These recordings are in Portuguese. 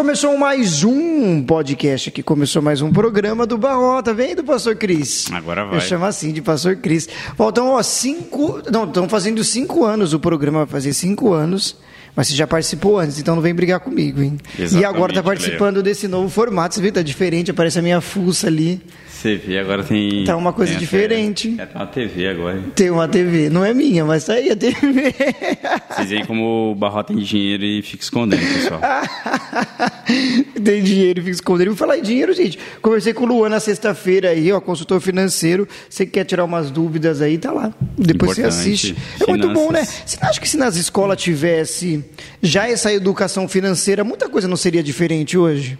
começou mais um podcast aqui, começou mais um programa do Barrota. Vem do Pastor Cris. Agora vai. Eu chamo assim de Pastor Cris. Faltam, ó, cinco. Não, estão fazendo cinco anos o programa, vai fazer cinco anos. Mas você já participou antes, então não vem brigar comigo, hein? Exatamente, e agora tá participando desse novo formato. Você viu, tá diferente, aparece a minha fuça ali. Você vê, agora tem. Tá uma coisa tem diferente. Até, uma TV agora. hein? Tem uma TV, não é minha, mas tá aí a TV. Vocês veem como o Barro tem dinheiro e fica escondendo, pessoal. Tem dinheiro, fica escondendo. Vou falar em dinheiro, gente. Conversei com o Luan na sexta-feira aí, ó, consultor financeiro. Você que quer tirar umas dúvidas aí, tá lá. Depois você Importante. assiste. É muito bom, né? Você não acha que se nas escolas tivesse já essa educação financeira, muita coisa não seria diferente hoje?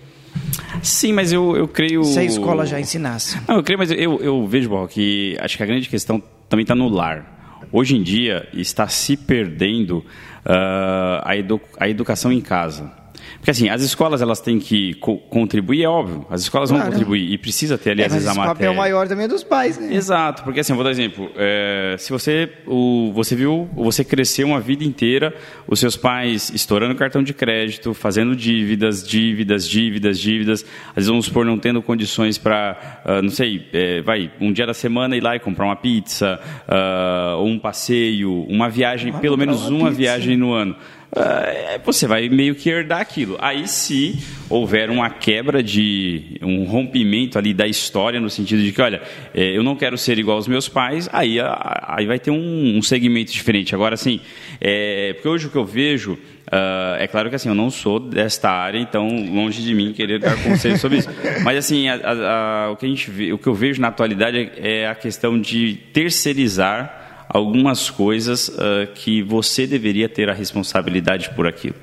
Sim, mas eu, eu creio. Se a escola já ensinasse. Não, eu creio, mas eu, eu vejo, Barro, que acho que a grande questão também está no lar. Hoje em dia está se perdendo ah, a, edu- a educação em casa. Porque assim, as escolas elas têm que co- contribuir, é óbvio. As escolas vão Claro. contribuir e precisa ter ali É, às mas vezes a papel matéria. maior também é dos pais, né? Exato, porque assim, eu vou dar um exemplo. É, se você, o, você viu, você cresceu uma vida inteira, os seus pais estourando cartão de crédito, fazendo dívidas, dívidas, dívidas, dívidas, às vezes vamos supor não tendo condições para, não sei, é, vai, um dia da semana ir lá e comprar uma pizza, ah, ou um passeio, uma viagem, pelo menos uma uma viagem no ano. Ah, você vai meio que herdar aquilo. Aí, se houver uma quebra de um rompimento ali da história, no sentido de que, olha, eh, eu não quero ser igual aos meus pais, aí, aí vai ter um, um segmento diferente. Agora, assim, eh, porque hoje o que eu vejo. ah, é claro que assim, eu não sou desta área, então longe de mim querer dar conselho sobre isso. Mas assim, a- a- a- o, que a gente vê, o que eu vejo na atualidade é, é a questão de terceirizar algumas coisas ah, que você deveria ter a responsabilidade por aquilo.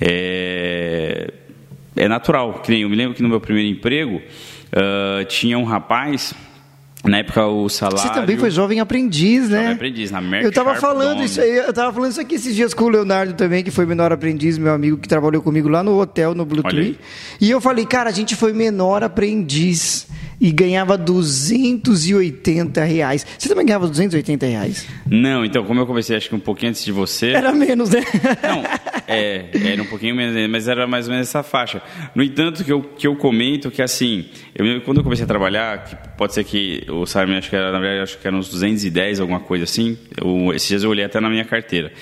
É, é natural. Que nem eu me lembro que no meu primeiro emprego ah, tinha um rapaz, na época o salário. Você também foi jovem aprendiz, né? Jovem aprendiz, na Merck Eu tava Sharp falando isso aí, eu tava falando isso aqui esses dias com o Leonardo também, que foi menor aprendiz, meu amigo, que trabalhou comigo lá no hotel, no Blue Olha Tree. aí. E eu falei, cara, a gente foi menor aprendiz e ganhava 280 reais. Você também ganhava 280 reais? Não, então, como eu comecei acho que um pouquinho antes de você. Era menos, né? Não, é, era um pouquinho menos, mas era mais ou menos essa faixa. No entanto, que eu, que eu comento que assim, eu, quando eu comecei a trabalhar, que pode ser que o salário acho que era, na verdade, acho que era uns 210, alguma coisa assim. Eu, esses dias eu olhei até na minha carteira.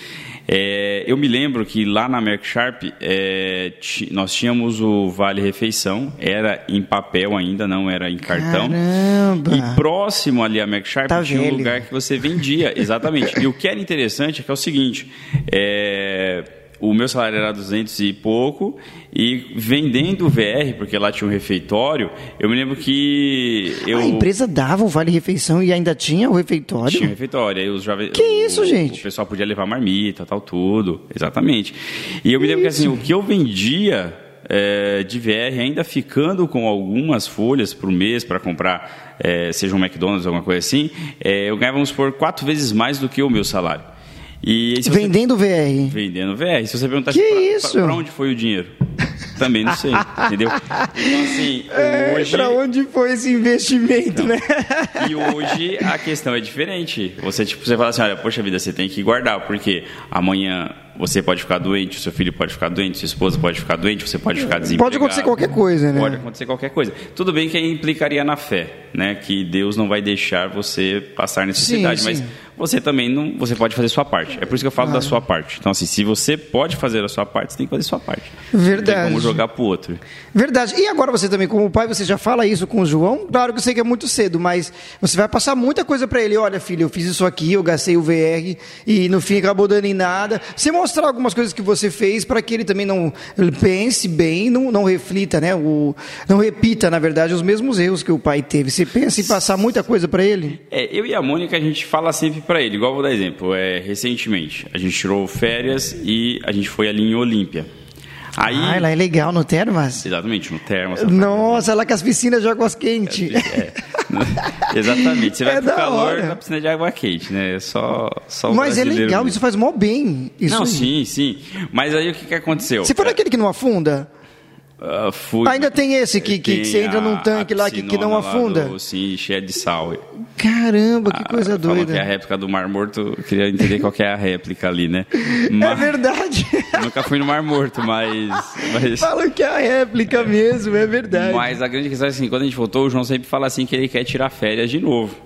É, eu me lembro que lá na Merck Sharp é, nós tínhamos o Vale Refeição, era em papel ainda, não era em cartão. Caramba! E próximo ali a Merck Sharp Tá tinha um velho. lugar que você vendia, exatamente. e o que era interessante é que é o seguinte, é, o meu salário era 200 e pouco, e vendendo o VR, porque lá tinha um refeitório, eu me lembro que eu... A empresa dava o Vale Refeição e ainda tinha o refeitório? Tinha um refeitório, aí os jovens. Que o- isso, gente? O pessoal podia levar marmita, tal, tudo. Exatamente. E eu me lembro que assim, o que eu vendia é, de VR, ainda ficando com algumas folhas por mês para comprar, é, seja um McDonald's, alguma coisa assim, é, eu ganhava, vamos supor, quatro vezes mais do que o meu salário. E você- Vendendo VR. vendendo VR. Se você perguntar Que pra- isso? pra- pra onde foi o dinheiro? Também não sei, entendeu? Então, assim, É, hoje. pra onde foi esse investimento, né? E hoje a questão é diferente. Você, tipo, você fala assim, olha, poxa vida, você tem que guardar, porque amanhã você pode ficar doente, o seu filho pode ficar doente, sua esposa pode ficar doente, você pode ficar desempregado. Pode acontecer qualquer coisa, né? Pode acontecer qualquer coisa. Tudo bem que aí implicaria na fé, né? Que Deus não vai deixar você passar necessidade, Sim, mas sim. Você também não, você pode fazer a sua parte. É por isso que eu falo da sua parte. Então assim, se você pode fazer a sua parte, você tem que fazer a sua parte. Não tem Verdade. como jogar pro outro. Verdade. E agora você também, como pai, você já fala isso com o João? Claro que eu sei que é muito cedo, mas você vai passar muita coisa pra ele. Olha, filho, eu fiz isso aqui, eu gastei o VR e no fim acabou dando em nada. Você mostrar algumas coisas que você fez para que ele também não pense bem, não, não reflita, né? O, não repita, na verdade, os mesmos erros que o pai teve. Você pensa em passar muita coisa pra ele? É, eu e a Mônica, a gente fala sempre pra ele, igual vou dar exemplo, é, recentemente, a gente tirou férias e a gente foi ali em Olímpia. Aí, Ah, lá é legal no Termas. exatamente, no termo. essa Nossa, lá com as piscinas de águas quentes. É, exatamente, você vai É pro calor hora. na piscina de água quente, né? Só, só o Mas é legal, mesmo. isso faz mó bem. Isso Não, aí. sim, sim. Mas aí o que, que aconteceu? Você foi naquele que não afunda? Uh, fui, Ainda tem esse que, que, que você entra num tanque lá que, que não afunda? Do, sim, cheia de sal. Caramba, que coisa ah, doida. que é a réplica do Mar Morto, eu queria entender qual que é a réplica ali, né? Mas, é verdade. Nunca fui no Mar Morto, mas... mas... Falam que é a réplica mesmo, é verdade. Mas a grande questão é assim, quando a gente voltou, o João sempre fala assim que ele quer tirar férias de novo.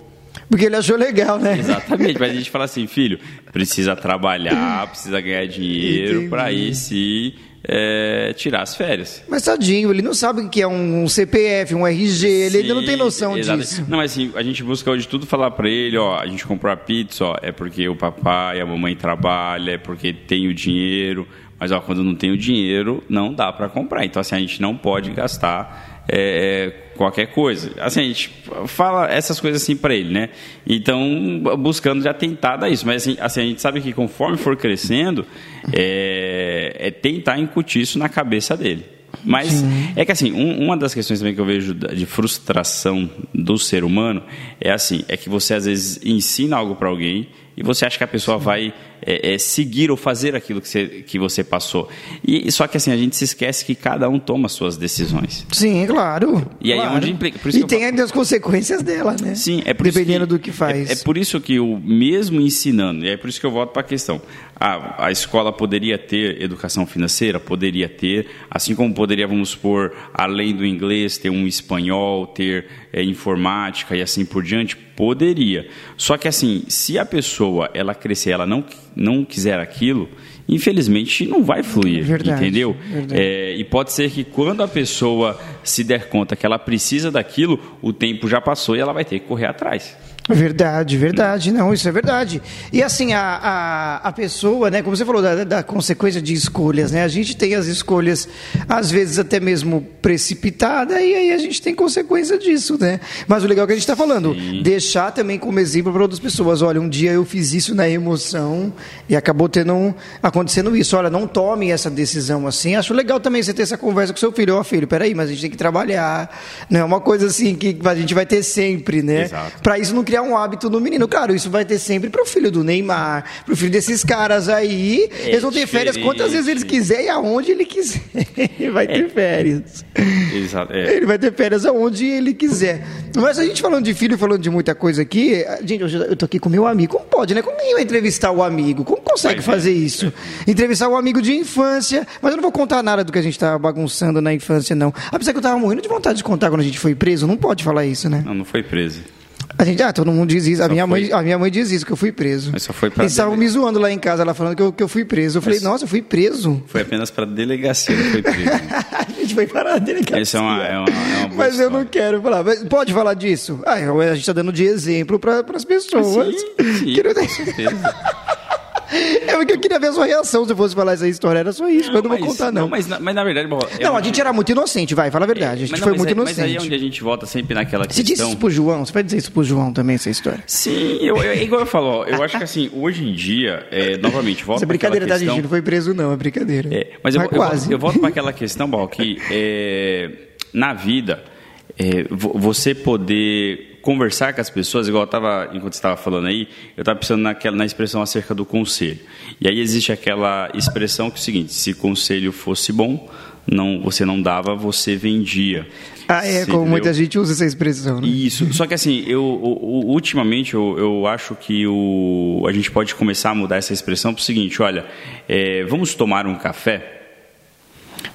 Porque ele achou legal, né? Exatamente, mas a gente fala assim, filho, precisa trabalhar, precisa ganhar dinheiro para ir se é, tirar as férias. Mas tadinho, ele não sabe o que é um CPF, um RG, Sim, ele ainda não tem noção exatamente. disso. Não, mas assim, a gente busca hoje tudo falar para ele, ó, a gente comprou a pizza, ó, é porque o papai e a mamãe trabalham, é porque tem o dinheiro, mas ó, quando não tem o dinheiro, não dá para comprar. Então assim, a gente não pode gastar é, qualquer coisa. Assim, a gente fala essas coisas assim para ele, né? Então, buscando já tentar dar isso. Mas assim, assim, a gente sabe que conforme for crescendo, é, é tentar incutir isso na cabeça dele. Mas Sim. é que assim, um, uma das questões também que eu vejo de frustração do ser humano é assim, é que você às vezes ensina algo para alguém e você acha que a pessoa Sim. vai é, é, seguir ou fazer aquilo que você, que você passou. E só que assim a gente se esquece que cada um toma suas decisões. Sim, claro. E aí claro. é onde implica. e tem ainda as consequências dela, né? Sim, é por dependendo que, do que faz. É, é, por isso que o mesmo ensinando, e é por isso que eu volto para a questão. A, a escola poderia ter educação financeira, poderia ter, assim como poderia, vamos supor, além do inglês, ter um espanhol, ter é, informática e assim por diante, poderia. Só que assim, se a pessoa ela crescer, ela não, não quiser aquilo, infelizmente não vai fluir, verdade, entendeu? Verdade. É, e pode ser que quando a pessoa se der conta que ela precisa daquilo, o tempo já passou e ela vai ter que correr atrás. Verdade, verdade, não, isso é verdade. E assim, a, a, a pessoa, né, como você falou, da, da, consequência de escolhas, né? A gente tem as escolhas, às vezes até mesmo precipitada, e aí a gente tem consequência disso, né? Mas o legal é que a gente está falando, Sim. deixar também como exemplo para outras pessoas. Olha, um dia eu fiz isso na emoção e acabou tendo um, acontecendo isso. Olha, não tome essa decisão assim. Acho legal também você ter essa conversa com seu filho. Ó, oh, filho, peraí, mas a gente tem que trabalhar. Não é uma coisa assim que a gente vai ter sempre, né? Para isso não criar um hábito no menino. Claro, isso vai ter sempre pro filho do Neymar, pro filho desses caras aí. É eles vão ter férias quantas vezes eles quiserem e aonde ele quiser. ele vai ter é. férias. Exato. É. Ele vai ter férias aonde ele quiser. Mas a gente falando de filho, falando de muita coisa aqui, gente, eu tô aqui com meu amigo. Como pode, né? Como ninguém vai entrevistar o amigo? Como consegue fazer isso? Entrevistar o um amigo de infância. Mas eu não vou contar nada do que a gente tava bagunçando na infância, não. Apesar que eu tava morrendo de vontade de contar quando a gente foi preso. Não pode falar isso, né? Não, não foi preso. A gente, ah, todo mundo diz isso. A minha, mãe, a minha mãe diz isso, que eu fui preso. Mas só foi pra Eles estavam me zoando lá em casa, ela falando que eu, que eu fui preso. Eu falei, nossa, eu fui preso. Foi apenas para delegacia, não foi preso. a gente foi para a delegacia. Isso é uma, é uma, é uma Mas eu não quero falar. Mas pode falar disso? Ah, a gente está dando de exemplo para as pessoas. Sim, sim, com certeza. É porque eu queria ver a sua reação se eu fosse falar essa história. Era só isso, não, mas eu não vou contar, não. não mas, mas na verdade. Bom, é não, a gente era muito inocente, vai, fala a verdade. A gente não, foi muito é, inocente. Mas aí é onde a gente volta sempre naquela questão. Você disse isso pro João? Você vai dizer isso pro João também, essa história? Sim, eu, eu, é igual eu falo, ó, eu acho que assim, hoje em dia, é, novamente, volta. Isso é brincadeira, tá, gente? Não foi preso, não, é brincadeira. É, mas, mas eu, quase. Eu, eu volto para aquela questão, Bal, que é, na vida, é, você poder conversar com as pessoas, igual eu estava, enquanto estava falando aí, eu estava pensando naquela, na expressão acerca do conselho. E aí existe aquela expressão que é o seguinte: se conselho fosse bom, não, você não dava, você vendia. Ah, é, como muita gente usa essa expressão. Né? Isso. Só que assim, eu, ultimamente eu, eu acho que o, a gente pode começar a mudar essa expressão para o seguinte: olha, é, vamos tomar um café.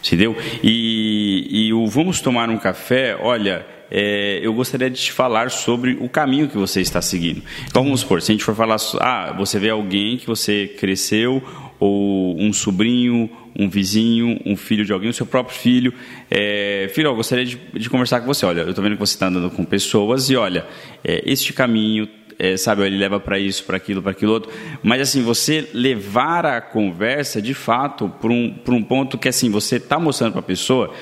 Entendeu? E, e o vamos tomar um café, olha, é, eu gostaria de te falar sobre o caminho que você está seguindo. Então vamos supor, se a gente for falar, ah, você vê alguém que você cresceu, ou um sobrinho, um vizinho, um filho de alguém, o seu próprio filho. É, filho, eu gostaria de, de, conversar com você. Olha, eu estou vendo que você está andando com pessoas e olha, é, este caminho é, sabe, ele leva para isso, para aquilo, para aquilo outro. Mas assim, você levar a conversa de fato para um, um ponto que assim, você está mostrando para a pessoa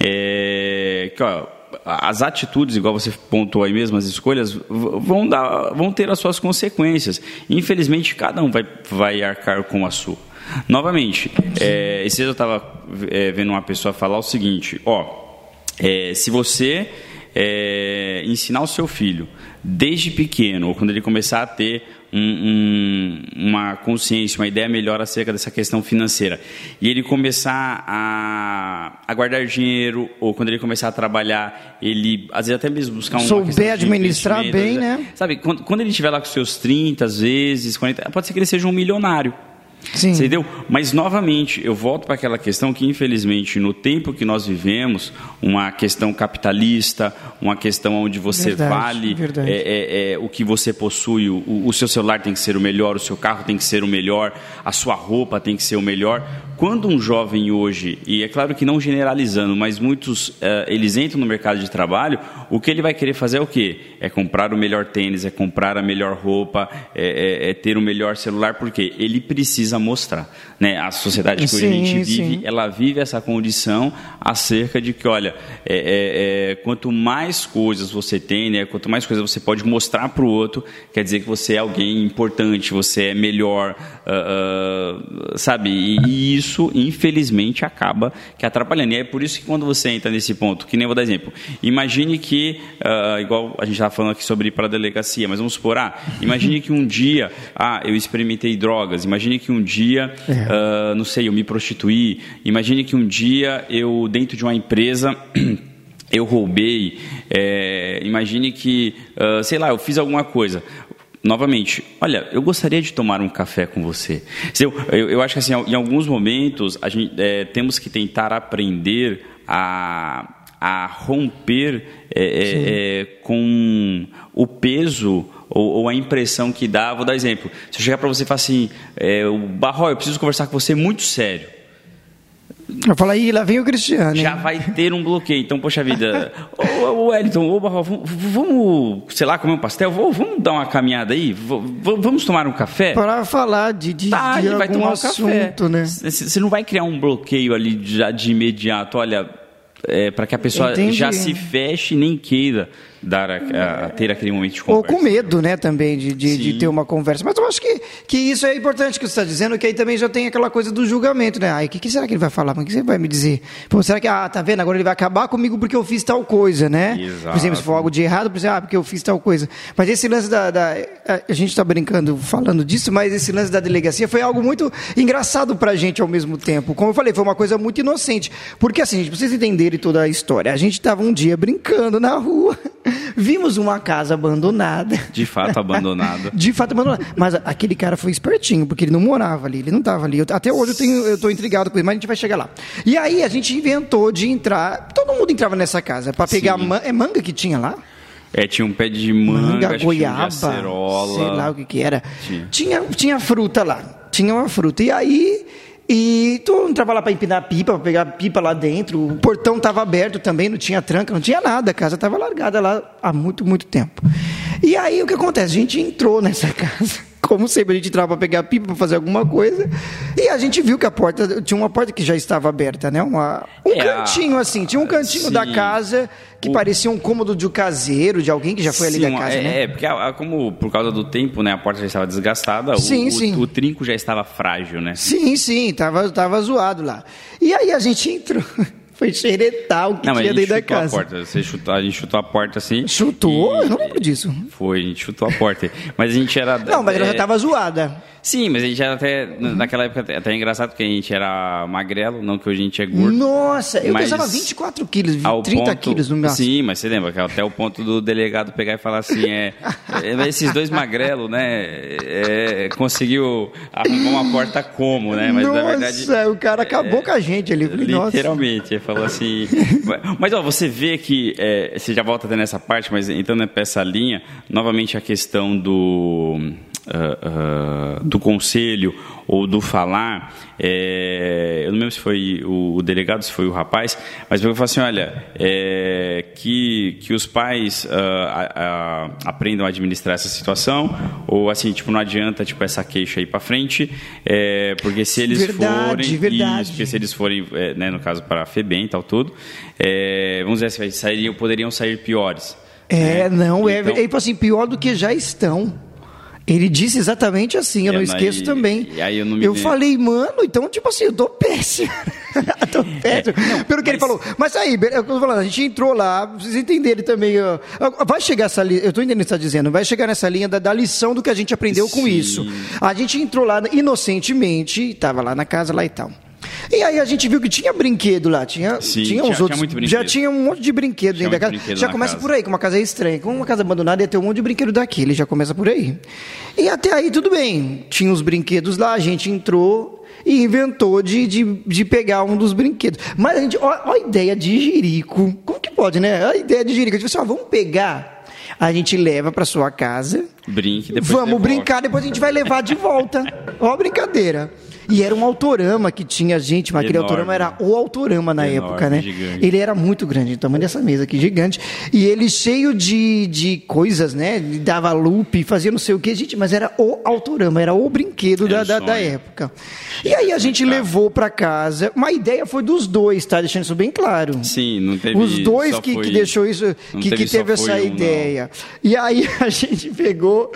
é, que ó, as atitudes, igual você pontuou aí mesmo, as escolhas, vão, dar, vão ter as suas consequências. Infelizmente, cada um vai, vai arcar com a sua. Novamente, é, esse eu estava é, vendo uma pessoa falar o seguinte: ó, é, se você é, ensinar o seu filho, desde pequeno, ou quando ele começar a ter um, um, uma consciência, uma ideia melhor acerca dessa questão financeira, e ele começar a, a, guardar dinheiro, ou quando ele começar a trabalhar, ele, às vezes, até mesmo buscar um. Souber administrar bem, né? Sabe, quando, quando ele estiver lá com seus 30, às vezes, 40, pode ser que ele seja um milionário. Sim. Entendeu? Mas, novamente, eu volto para aquela questão que, infelizmente, no tempo que nós vivemos, uma questão capitalista, uma questão onde você Verdade, vale verdade. é, é, é, o que você possui, o, o seu celular tem que ser o melhor, o seu carro tem que ser o melhor, a sua roupa tem que ser o melhor. Quando um jovem hoje, e é claro que não generalizando, mas muitos, eh, eles entram no mercado de trabalho, o que ele vai querer fazer é o quê? É comprar o melhor tênis, é comprar a melhor roupa, é, é- é ter o melhor celular, porque ele precisa mostrar. Né? A sociedade que hoje a Sim, gente vive, sim. ela vive essa condição acerca de que, olha, é, é, é, quanto mais coisas você tem, né, quanto mais coisas você pode mostrar para o outro, quer dizer que você é alguém importante, você é melhor, ah, ah, sabe? E, e isso, infelizmente, acaba que atrapalhando. E é por isso que quando você entra nesse ponto, que nem eu vou dar exemplo, imagine que, ah, igual a gente estava falando aqui sobre ir para a delegacia, mas vamos supor, ah, imagine que um dia, ah, eu experimentei drogas, imagine que um dia, ah, não sei, eu me prostituí, imagine que um dia eu, dentro de uma empresa, eu roubei, é, imagine que, ah, sei lá, eu fiz alguma coisa. Novamente, olha, eu gostaria de tomar um café com você. Eu, eu, eu acho que assim, em alguns momentos a gente é, temos que tentar aprender a, a romper é, é, é, com o peso ou, ou a impressão que dá. Vou dar exemplo. Se eu chegar para você e falar assim, é, o Barro, eu preciso conversar com você muito sério. Eu falo, aí lá vem o Cristiano. hein? já vai ter um bloqueio. Então, poxa vida, ô, ô Wellington, ô Barro, vamos, vamos, sei lá, comer um pastel? Vamos, vamos dar uma caminhada aí? Vamos tomar um café? Para falar de, de, Tá, de vai tomar um assunto, café. né? Você não vai criar um bloqueio ali já de imediato, olha, para que a pessoa Entendi. já se feche e nem queira dar a, a- ter aquele momento de Ou conversa. com medo, né, também, de, de, de ter uma conversa. Mas eu acho que, que isso é importante que você está dizendo, que aí também já tem aquela coisa do julgamento, né? Ai, o que, que será que ele vai falar? O que você vai me dizer? Pô, será que, ah, tá vendo? Agora ele vai acabar comigo porque eu fiz tal coisa, né? Exato. Por exemplo, se for algo de errado, por exemplo, ah, porque eu fiz tal coisa. Mas esse lance da. da- a gente está brincando falando disso, mas esse lance da delegacia foi algo muito engraçado pra gente ao mesmo tempo. Como eu falei, foi uma coisa muito inocente. Porque assim, gente, pra vocês entenderem toda a história, a gente estava um dia brincando na rua, vimos uma casa abandonada. De fato, abandonada. De fato, abandonado. Mas aquele cara foi espertinho, porque ele não morava ali, ele não estava ali. Eu- até hoje eu tenho, eu tô intrigado com ele, mas a gente vai chegar lá. E aí a gente inventou de entrar. Todo mundo entrava nessa casa para pegar man, é manga que tinha lá? É, tinha um pé de manga, Manga, goiaba, acerola. sei lá o que que era. Tinha. Tinha, tinha fruta lá, tinha uma fruta. E aí, e tu entrava lá para empinar pipa, para pegar pipa lá dentro. O portão estava aberto também, não tinha tranca, não tinha nada. A casa estava largada lá há muito, muito tempo. E aí o que acontece? A gente entrou nessa casa. Como sempre, a gente entrava para pegar pipa, para fazer alguma coisa. E a gente viu que a porta, tinha uma porta que já estava aberta, né? Uma, um É, cantinho assim, tinha um cantinho da sim. casa que O- parecia um cômodo de um caseiro, de alguém que já foi ali Sim, da uma- casa, é, né? é, porque a- a- como por causa do tempo, né, a porta já estava desgastada, o- Sim, o, sim. o trinco já estava frágil, né? Sim, sim, tava, tava zoado lá. E aí a gente entrou, foi xeretar o que Não, tinha dentro da chutou a casa. porta. Você chutou, a gente chutou a porta assim. Chutou? e- Eu não lembro disso. Foi, a gente chutou a porta. Mas a gente era. Não, mas ela é, já tava zoada. Sim, mas a gente era até. Naquela época até- até é engraçado porque a gente era magrelo, não que hoje a gente é gordo. Nossa, eu pesava 24 quilos, ao 30 ponto- quilos no meu Sim, mas você lembra que até o ponto do delegado pegar e falar assim, é, é, esses dois magrelos, né, é, conseguiu arrumar uma porta como, né, mas nossa, na verdade... o cara acabou com a gente ali. Falei, nossa. Literalmente, ele falou assim. mas ó, você vê que é, você já volta até nessa parte, mas entrando para essa linha, novamente a questão do ah, ah, do conselho ou do falar. é, eu não lembro se foi o, o delegado, se foi o rapaz, mas eu falei assim, olha, é, que que os pais ah, a- a- aprendam a administrar essa situação ou assim tipo não adianta tipo essa queixa aí para frente, é, porque se eles Verdade, forem verdade. isso, porque se eles forem, é, né, no caso para a FEBEM e tal tudo, é, vamos dizer assim, sairiam, poderiam sair piores. É, né? não, é, Então- é tipo assim, pior do que já estão. Ele disse exatamente assim, eu É, não esqueço também. e aí eu não me Eu lembro. falei, mano, então, tipo assim, eu tô péssimo. tô péssimo. Pelo que ele É, falou. Mas aí, é eu tô falando, a gente entrou lá, vocês entenderem também. ó, vai chegar essa linha, eu tô entendendo o que você está dizendo, vai chegar nessa linha da, da lição do que a gente aprendeu com Sim. isso. A gente entrou lá inocentemente, tava lá na casa lá e tal. E aí a gente viu que tinha brinquedo lá, tinha, Sim, tinha tinha- uns tinha outros. muito já tinha um monte de brinquedo Tinha dentro da casa. Já começa casa. por aí, que uma casa é estranha. Como uma casa abandonada ia ter um monte de brinquedo daquele, já começa por aí. E até aí tudo bem. Tinha os brinquedos lá, a gente entrou e inventou de, de, de pegar um dos brinquedos. Mas a gente, ó a ideia de jirico. Como que pode, né? A ideia de jirico. A gente falou assim, ó, vamos pegar. A gente leva para sua casa. Brinque, depois Vamos devolve. brincar, depois a gente vai levar de volta. Ó, a brincadeira. E era um autorama que tinha, gente, mas aquele autorama era o autorama na Enorme, época, né? gigante. Ele era muito grande, o tamanho dessa mesa aqui, gigante. E ele cheio de, de coisas, né? Ele dava loop, fazia não sei o que, gente, mas era o autorama, era o brinquedo Era da, da, da época. E aí a gente levou pra casa. Uma ideia foi dos dois, tá? Deixando isso bem claro. Sim, não teve. Os dois que, foi- que deixou isso, que, que só teve essa um, não. ideia. E aí a gente pegou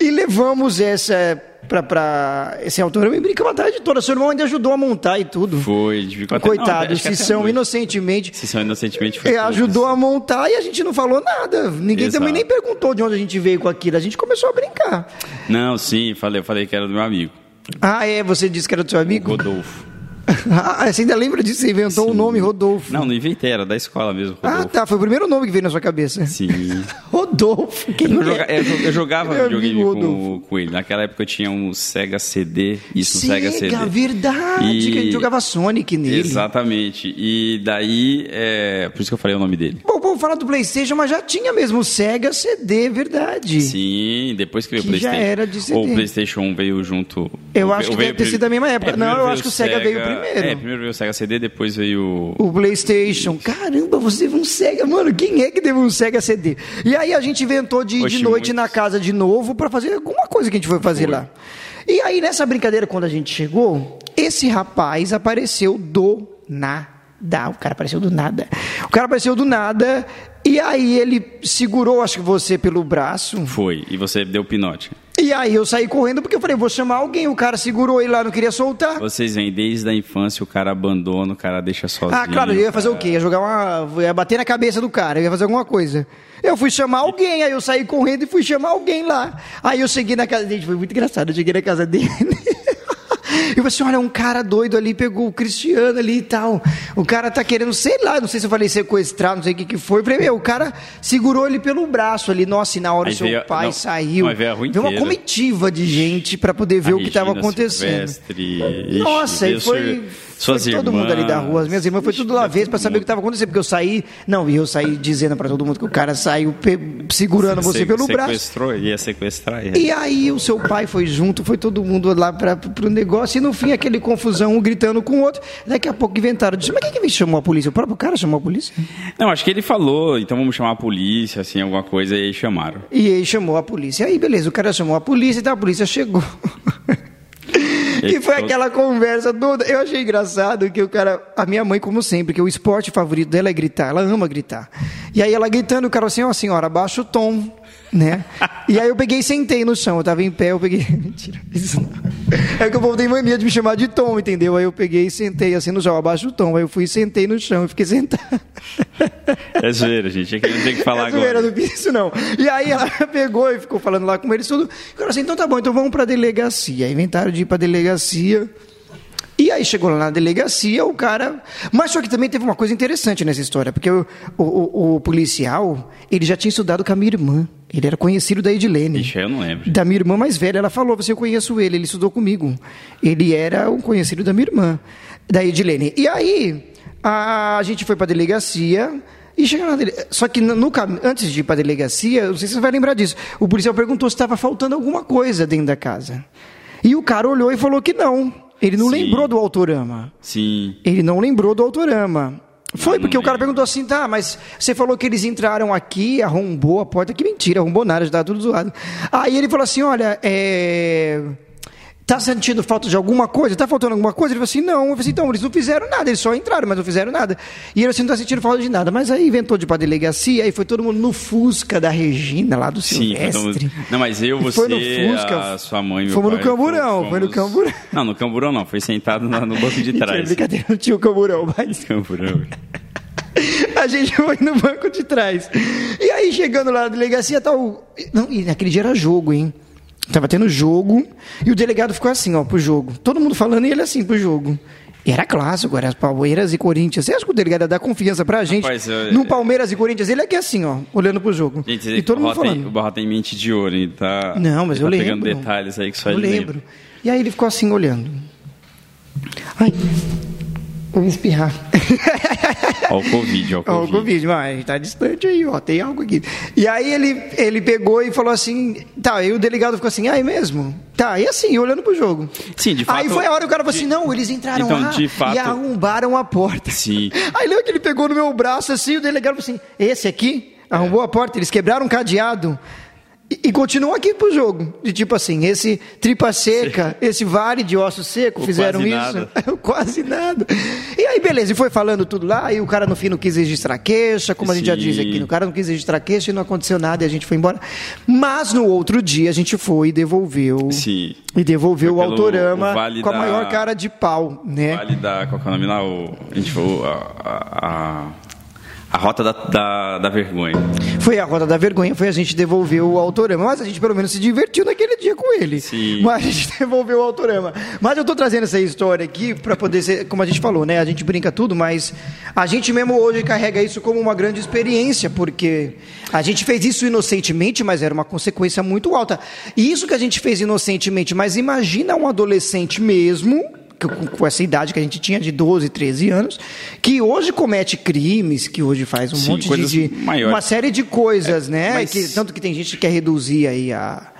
e levamos essa pra, pra esse autor. Me brinca a tarde toda. Seu irmão ainda ajudou a montar e tudo. Foi, a gente ficou até- não, Coitado, até se são inocentemente. Se são inocentemente foi ajudou a montar e a gente não falou nada. Ninguém Exato. também nem perguntou de onde a gente veio com aquilo. A gente começou a brincar. Não, sim, falei, eu falei que era do meu amigo, Ah, é? Você disse que era do seu amigo? Rodolfo. Ah, você ainda lembra disso? Você inventou o Sim. nome Rodolfo. Não, não inventei, era da escola mesmo, ah, Rodolfo. tá. Foi o primeiro nome que veio na sua cabeça. Sim. Rodolfo. Quem Eu, é? joga- eu eu jogava Meu videogame com, com ele. Naquela época eu tinha um Sega CD, isso, um Sega CD. verdade, E- que a gente jogava Sonic nele. Exatamente. E daí, é... por isso que eu falei o nome dele. Bom, vamos falar do Playstation, mas já tinha mesmo o Sega CD, verdade. Sim, depois que veio o Que já PlayStation. era de CD. Ou o PlayStation 1 veio junto. Eu acho que deve ter sido da mesma época. Não, primeiro eu acho que o o Sega veio primeiro. É, primeiro veio o Sega CD, depois veio O PlayStation. Caramba, você teve um Sega, mano. Quem é que teve um Sega CD? E aí a gente inventou de ir de noite muitos. na casa de novo pra fazer alguma coisa que a gente foi fazer Foi. lá. E aí nessa brincadeira, quando a gente chegou, esse rapaz apareceu do nada. O cara apareceu do nada. O cara apareceu do nada. E aí ele segurou, acho que você, pelo braço. Foi, e você deu pinote. E aí eu saí correndo porque eu falei, vou chamar alguém. O cara segurou ele lá, não queria soltar. Vocês veem, desde a infância o cara abandona, o cara deixa sozinho. Ah, claro, eu ia fazer o quê? Ia jogar uma. ia bater na cabeça do cara, eu ia fazer alguma coisa. Eu fui chamar alguém, aí eu saí correndo e fui chamar alguém lá. Aí eu cheguei na casa dele, foi muito engraçado, eu cheguei na casa dele. Eu falei assim, olha, um cara doido ali pegou o Cristiano ali e tal. O cara tá querendo, sei lá, não sei se eu falei sequestrar, não sei o que que foi. Falei, meu, o cara segurou ele pelo braço ali. Nossa, e na hora o seu veio pai não, saiu. veio Veio uma comitiva de gente pra poder ver A o que estava acontecendo. Silvestre, Nossa, e foi, suas foi todo mundo ali da rua. As minhas irmãs foi tudo lá vez pra saber o que estava acontecendo, porque eu saí, não, e eu saí dizendo pra todo mundo que o cara saiu segurando você Se- pelo braço. Sequestrou, ia sequestrar ele. E aí o seu pai foi junto, foi todo mundo lá para pro negócio, e no fim aquele confusão, um gritando com o outro. Daqui a pouco inventaram, disse, mas quem que chamou a polícia? O próprio cara chamou a polícia? Não, acho que ele falou, então vamos chamar a polícia, assim, alguma coisa, e aí chamaram. E aí chamou a polícia. Aí beleza, o cara chamou a polícia, então a polícia chegou. E foi aquela conversa toda. Eu achei engraçado que o cara. A minha mãe, como sempre, que o esporte favorito dela é gritar. Ela ama gritar. E aí ela gritando, o cara assim, ó, senhora, abaixa o tom. Né? E aí eu peguei e sentei no chão. Eu tava em pé, eu peguei. Mentira, isso não. É que o povo tem mania de me chamar de tom, entendeu? Aí eu peguei e sentei assim no chão, abaixo o tom. Aí eu fui e sentei no chão e fiquei sentado. É zoeira, gente, é que não tem que falar é zoeira, agora. não isso não. E aí ela pegou e ficou falando lá com eles tudo. E falou assim, então tá bom, então vamos pra delegacia. Aí inventaram de ir pra delegacia. E aí chegou lá na delegacia, o cara... Mas só que também teve uma coisa interessante nessa história, porque o, o, o- o policial, ele já tinha estudado com a minha irmã. Ele era conhecido da Edilene. Ixi, eu não lembro. Da minha irmã mais velha. Ela falou, você eu conheço ele, ele estudou comigo. Ele era um conhecido da minha irmã, da Edilene. E aí, a gente foi pra delegacia... E chegou na. Só que no, antes de ir para a delegacia, não sei se você vai lembrar disso, o policial perguntou se estava faltando alguma coisa dentro da casa. E o cara olhou e falou que não. Ele não Sim. lembrou do autorama. Sim. Ele não lembrou do autorama. Foi porque o cara lembro. perguntou assim, tá, mas você falou que eles entraram aqui, arrombou a porta. Que mentira, arrombou nada, já estava tudo zoado. Aí ele falou assim, olha, é... Tá sentindo falta de alguma coisa? Tá faltando alguma coisa? Ele falou assim, não. Eu falei assim, então, eles não fizeram nada, eles só entraram, mas não fizeram nada. E ele assim, não tá sentindo falta de nada. Mas aí inventou de ir pra delegacia, aí foi todo mundo no Fusca da Regina, lá do Sim, foi todo Silvestre. Não, mas eu, você, Foi no Fusca, a sua mãe, meu fomos no pai, Camburão, fomos- foi no Camburão. Não, no Camburão não, foi sentado na- no banco de trás. brincadeira, não tinha o camburão, mas Camburão. a gente foi no banco de trás. E aí, chegando lá na delegacia, tá o... Não, e naquele dia era jogo, hein? Tava tendo jogo, e o delegado ficou assim, ó, pro jogo. Todo mundo falando e ele assim pro jogo. Era clássico, era Palmeiras e Corinthians. Você acha que o delegado ia dar confiança pra gente? Rapaz, eu- No Palmeiras e Corinthians, ele aqui assim, ó, olhando pro jogo. Gente, e todo mundo Barra tem- falando. o Barra tem mente de ouro, ele tá, Não, mas ele eu tá lembro. pegando detalhes aí que só Eu ele lembro. lembra. E aí ele ficou assim olhando. Ai, eu ia espirrar. Ó o Covid, ó o Ó, o Covid. Covid, mas tá distante aí, ó, tem algo aqui. E aí ele, ele pegou e falou assim, tá, aí o delegado ficou assim, ah, é mesmo? Tá, e assim, olhando pro jogo. Sim, de fato- Aí foi a hora que o cara falou assim, não, eles entraram Então, lá de fato- e arrombaram a porta. Sim. Aí lembra que ele pegou no meu braço assim, o delegado falou assim, esse aqui arrombou a porta, eles quebraram um cadeado. E, e continuam aqui pro jogo. De tipo assim, esse tripa seca, esse vale de osso seco, Ou fizeram quase isso. nada. quase nada. E aí, beleza, e foi falando tudo lá, e o cara no fim não quis registrar queixa, como a gente já Sim. diz aqui. O cara não quis registrar queixa e não aconteceu nada e a gente foi embora. Mas no outro dia a gente foi e devolveu. Sim. E devolveu Foi o autorama o vale com a da- maior cara de pau, né? Vale da. Qual é o nome lá? O, a gente. A, a, a, a rota da, da, da vergonha. Foi a roda da vergonha, foi a gente devolver o autorama. Mas a gente pelo menos se divertiu naquele dia com ele. Sim. Mas a gente devolveu o autorama. Mas eu tô trazendo essa história aqui para poder ser, como a gente falou, né? A gente brinca tudo, mas a gente mesmo hoje carrega isso como uma grande experiência, porque a gente fez isso inocentemente, mas era uma consequência muito alta. E isso que a gente fez inocentemente, mas imagina um adolescente mesmo com, essa idade que a gente tinha de 12, 13 anos, que hoje comete crimes, que hoje faz um Sim, monte de, de uma série de coisas, né? mas- Que, tanto que tem gente que quer reduzir aí a,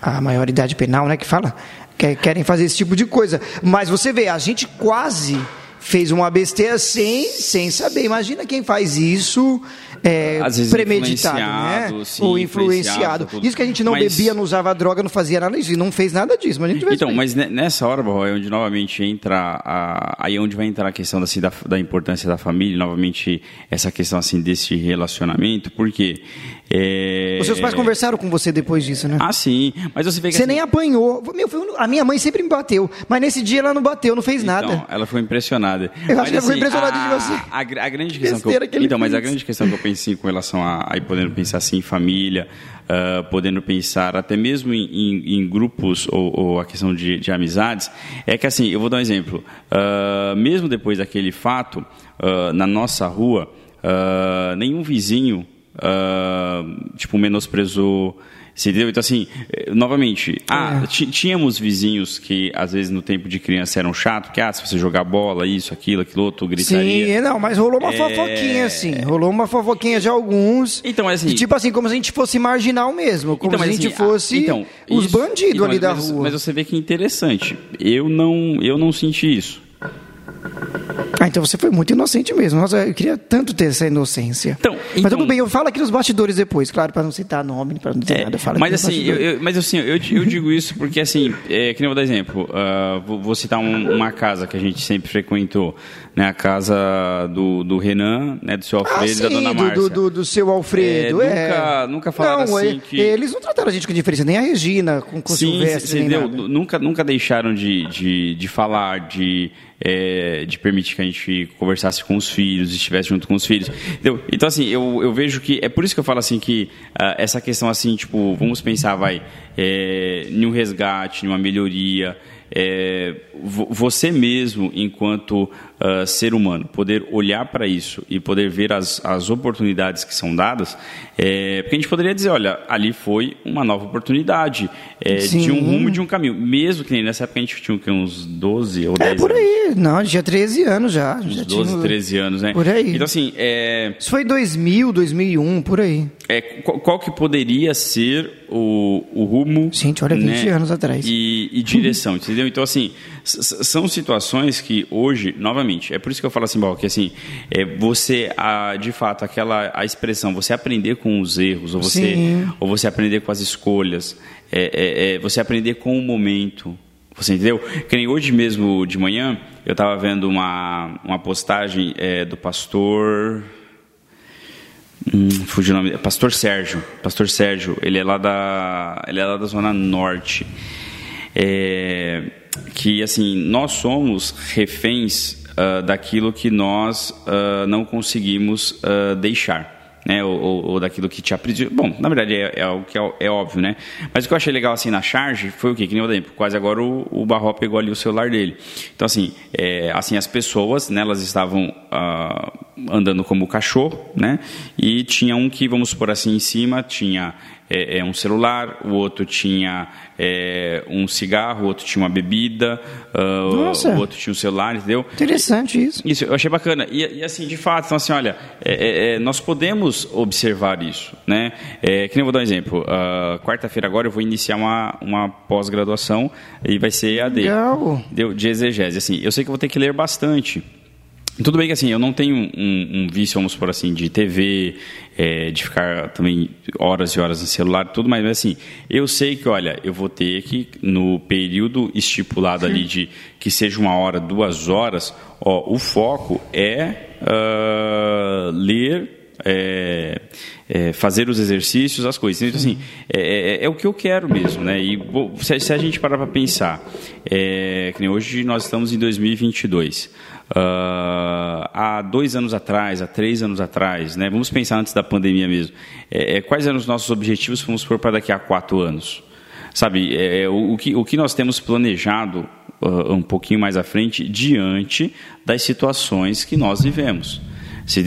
a maioridade penal, né? Que fala, que querem fazer esse tipo de coisa. Mas você vê, a gente quase fez uma besteira sem, sem saber. Imagina quem faz isso é, premeditado, né? influenciado, sim, Ou influenciado, influenciado. Isso que a gente não Mas- bebia, não usava droga, não fazia nada disso. Não fez nada disso. Mas a gente tivesse Então, mas ne- nessa hora, Barro, é onde novamente entra a, aí é onde vai entrar a questão assim, da, da importância da família, novamente essa questão assim desse relacionamento, porque é, Os seus pais conversaram com você depois disso, né? Ah, sim, mas você vê que Você assim, nem apanhou. Meu, foi a minha mãe sempre me bateu, mas nesse dia ela não bateu, não fez nada. Então, ela foi impressionada. Eu acho Mas, que ela ficou assim, impressionada a, de você. A, a grande questão que eu, que então, mas a fez. grande questão que eu pensei com relação a aí podendo pensar assim em família, ah, podendo pensar até mesmo em, em- em grupos ou, ou a questão de, de amizades, é que assim, eu vou dar um exemplo. Ah, mesmo depois daquele fato, ah, na nossa rua, nenhum vizinho tipo menosprezou você entendeu? Então, assim, eh, novamente, ah, É. tínhamos vizinhos que, às vezes, no tempo de criança eram chato, que, ah, se você jogar bola, isso, aquilo, aquilo outro, gritaria. Sim, não, mas rolou uma É. fofoquinha, assim. Rolou uma fofoquinha de alguns. Então, mas assim- de tipo assim, como se a gente fosse marginal mesmo. Como Então, se a gente assim, fosse então, os isso- bandidos então, ali mas, da rua. Mas você vê que é interessante. Eu não, eu não senti isso. Ah, então você foi muito inocente mesmo. Nossa, eu queria tanto ter essa inocência. Então, mas então- tudo bem, eu falo aqui nos bastidores depois, claro, para não citar nome, para não dizer É, nada. eu mas assim, eu, eu- mas assim, eu, eu digo isso porque assim, é, que nem eu vou dar exemplo. ah, vou, vou citar um- uma casa que a gente sempre frequentou, né? A casa do, do Renan, né? Do seu Ah, Alfredo e da sim, dona do, Márcia. do, do, do seu Alfredo. É, É, nunca- nunca falaram não, assim é- que- Eles não trataram a gente com diferença, nem a Regina, com, com o Sim, Silvestre, nem nada. Nunca, nunca deixaram de, de, de falar, de, é, de permitir que a gente conversasse com os filhos, estivesse junto com os filhos. Entendeu? Então, assim, eu, eu vejo que. É por isso que eu falo assim que ah, essa questão, assim, tipo, vamos pensar, vai, é, em um resgate, em uma melhoria. é, vo- você mesmo, enquanto ah, ser humano, poder olhar para isso e poder ver as, as oportunidades que são dadas, é, porque a gente poderia dizer, olha, ali foi uma nova oportunidade é, de um rumo de um caminho. Mesmo que nessa época a gente tinha uns 12 ou 10 É por anos. Não, tinha 13 anos já. já Uns 12, tinha- 13 anos, né? Por aí. Então, assim, é, Isso foi 2000, 2001, por aí. é, qual, qual que poderia ser o, o rumo... Gente, olha, 20 anos atrás. E, e direção, entendeu? Então, assim, são situações que hoje, novamente, é por isso que eu falo assim, Bal, que assim, é, você, a, de fato, aquela a expressão, você aprender com os erros, ou você, Sim. ou você aprender com as escolhas, é, é, é, você aprender com o momento, Você entendeu? Que nem hoje mesmo de manhã, eu estava vendo uma, uma postagem é, do pastor. Hum, fugiu o nome. Pastor Sérgio. Pastor Sérgio, ele é lá da, ele é lá da Zona Norte. É, que assim, nós somos reféns uh, daquilo que nós uh, não conseguimos uh, deixar né, ou, ou, daquilo que te aprisiona. Bom, na verdade é, é que é, é, óbvio, né? Mas o que eu achei legal assim na charge foi o quê? Que nem eu exemplo, quase agora o, o Barró pegou ali o celular dele. Então assim, é, assim as pessoas, né, elas estavam ah, andando como cachorro, né? E tinha um que, vamos por assim, em cima tinha é, é, um celular, o outro tinha é, um cigarro, o outro tinha uma bebida, uh, o outro tinha um celular, entendeu? Interessante isso. Isso, eu achei bacana. E, e assim, de fato, então assim, olha, é, é, é nós podemos observar isso, né? É, que nem eu vou dar um exemplo. Uh, Quarta-feira agora eu vou iniciar uma, uma pós-graduação e vai ser AD. Legal. De exegese. Assim, eu sei que eu vou ter que ler bastante. Tudo bem que assim, eu não tenho um, um vício, vamos por assim, de TV, é, de ficar também horas e horas no celular, tudo, mas assim, eu sei que, olha, eu vou ter que, no período estipulado ali de que seja uma hora, duas horas, ó, o foco é uh, ler é, é, fazer os exercícios, as coisas. Então, assim, é, é, é, o que eu quero mesmo, né? E se, se a gente parar para pensar, é, que nem hoje nós estamos em 2022. Uh, há dois anos atrás, há três anos atrás, né? Vamos pensar antes da pandemia mesmo. É, é, quais eram os nossos objetivos? Vamos supor para daqui a quatro anos. Sabe, é, o, o, que, o que nós temos planejado uh, um pouquinho mais à frente diante das situações que nós vivemos.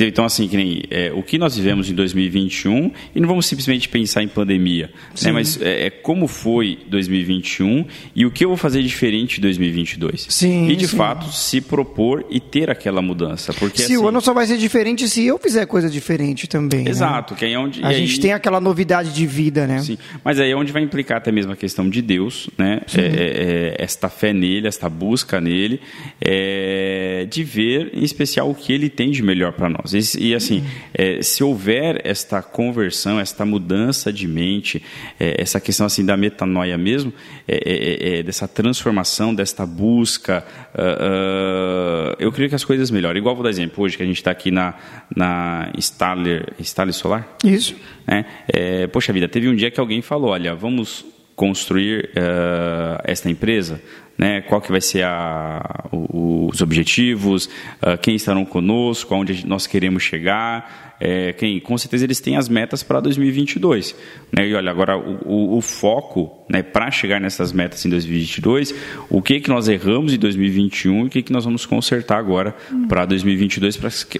Então, assim, que nem, é, o que nós vivemos em 2021, e não vamos simplesmente pensar em pandemia, né, mas é, é, como foi 2021 e o que eu vou fazer diferente em 2022. Sim, e, de sim. fato, se propor e ter aquela mudança. Porque, se assim, o ano só vai ser diferente se eu fizer coisa diferente também. Né? Exato. Né? Que é onde, a gente aí, tem aquela novidade de vida, né? Sim. Mas aí é onde vai implicar até mesmo a questão de Deus, né? É, é, é, esta fé nele, esta busca nele, é, de ver, em especial, o que ele tem de melhor para para nós. E, e assim, é, se houver esta conversão, esta mudança de mente, é, essa questão assim da metanoia mesmo, é, é, é, é dessa transformação, desta busca, uh, uh, eu creio que as coisas melhoram. Igual vou dar exemplo hoje que a gente está aqui na na Staller, Staller Solar. Isso. Né? poxa vida, teve um dia que alguém falou, olha, vamos construir uh, esta empresa, né? qual que vai ser a, os objetivos, uh, quem estarão conosco, aonde nós queremos chegar, é, quem, com certeza eles têm as metas para 2022. Né? E olha, agora o, o, o foco né, para chegar nessas metas em 2022, o que, que nós erramos em 2021 e o que, que nós vamos consertar agora hum. para 2022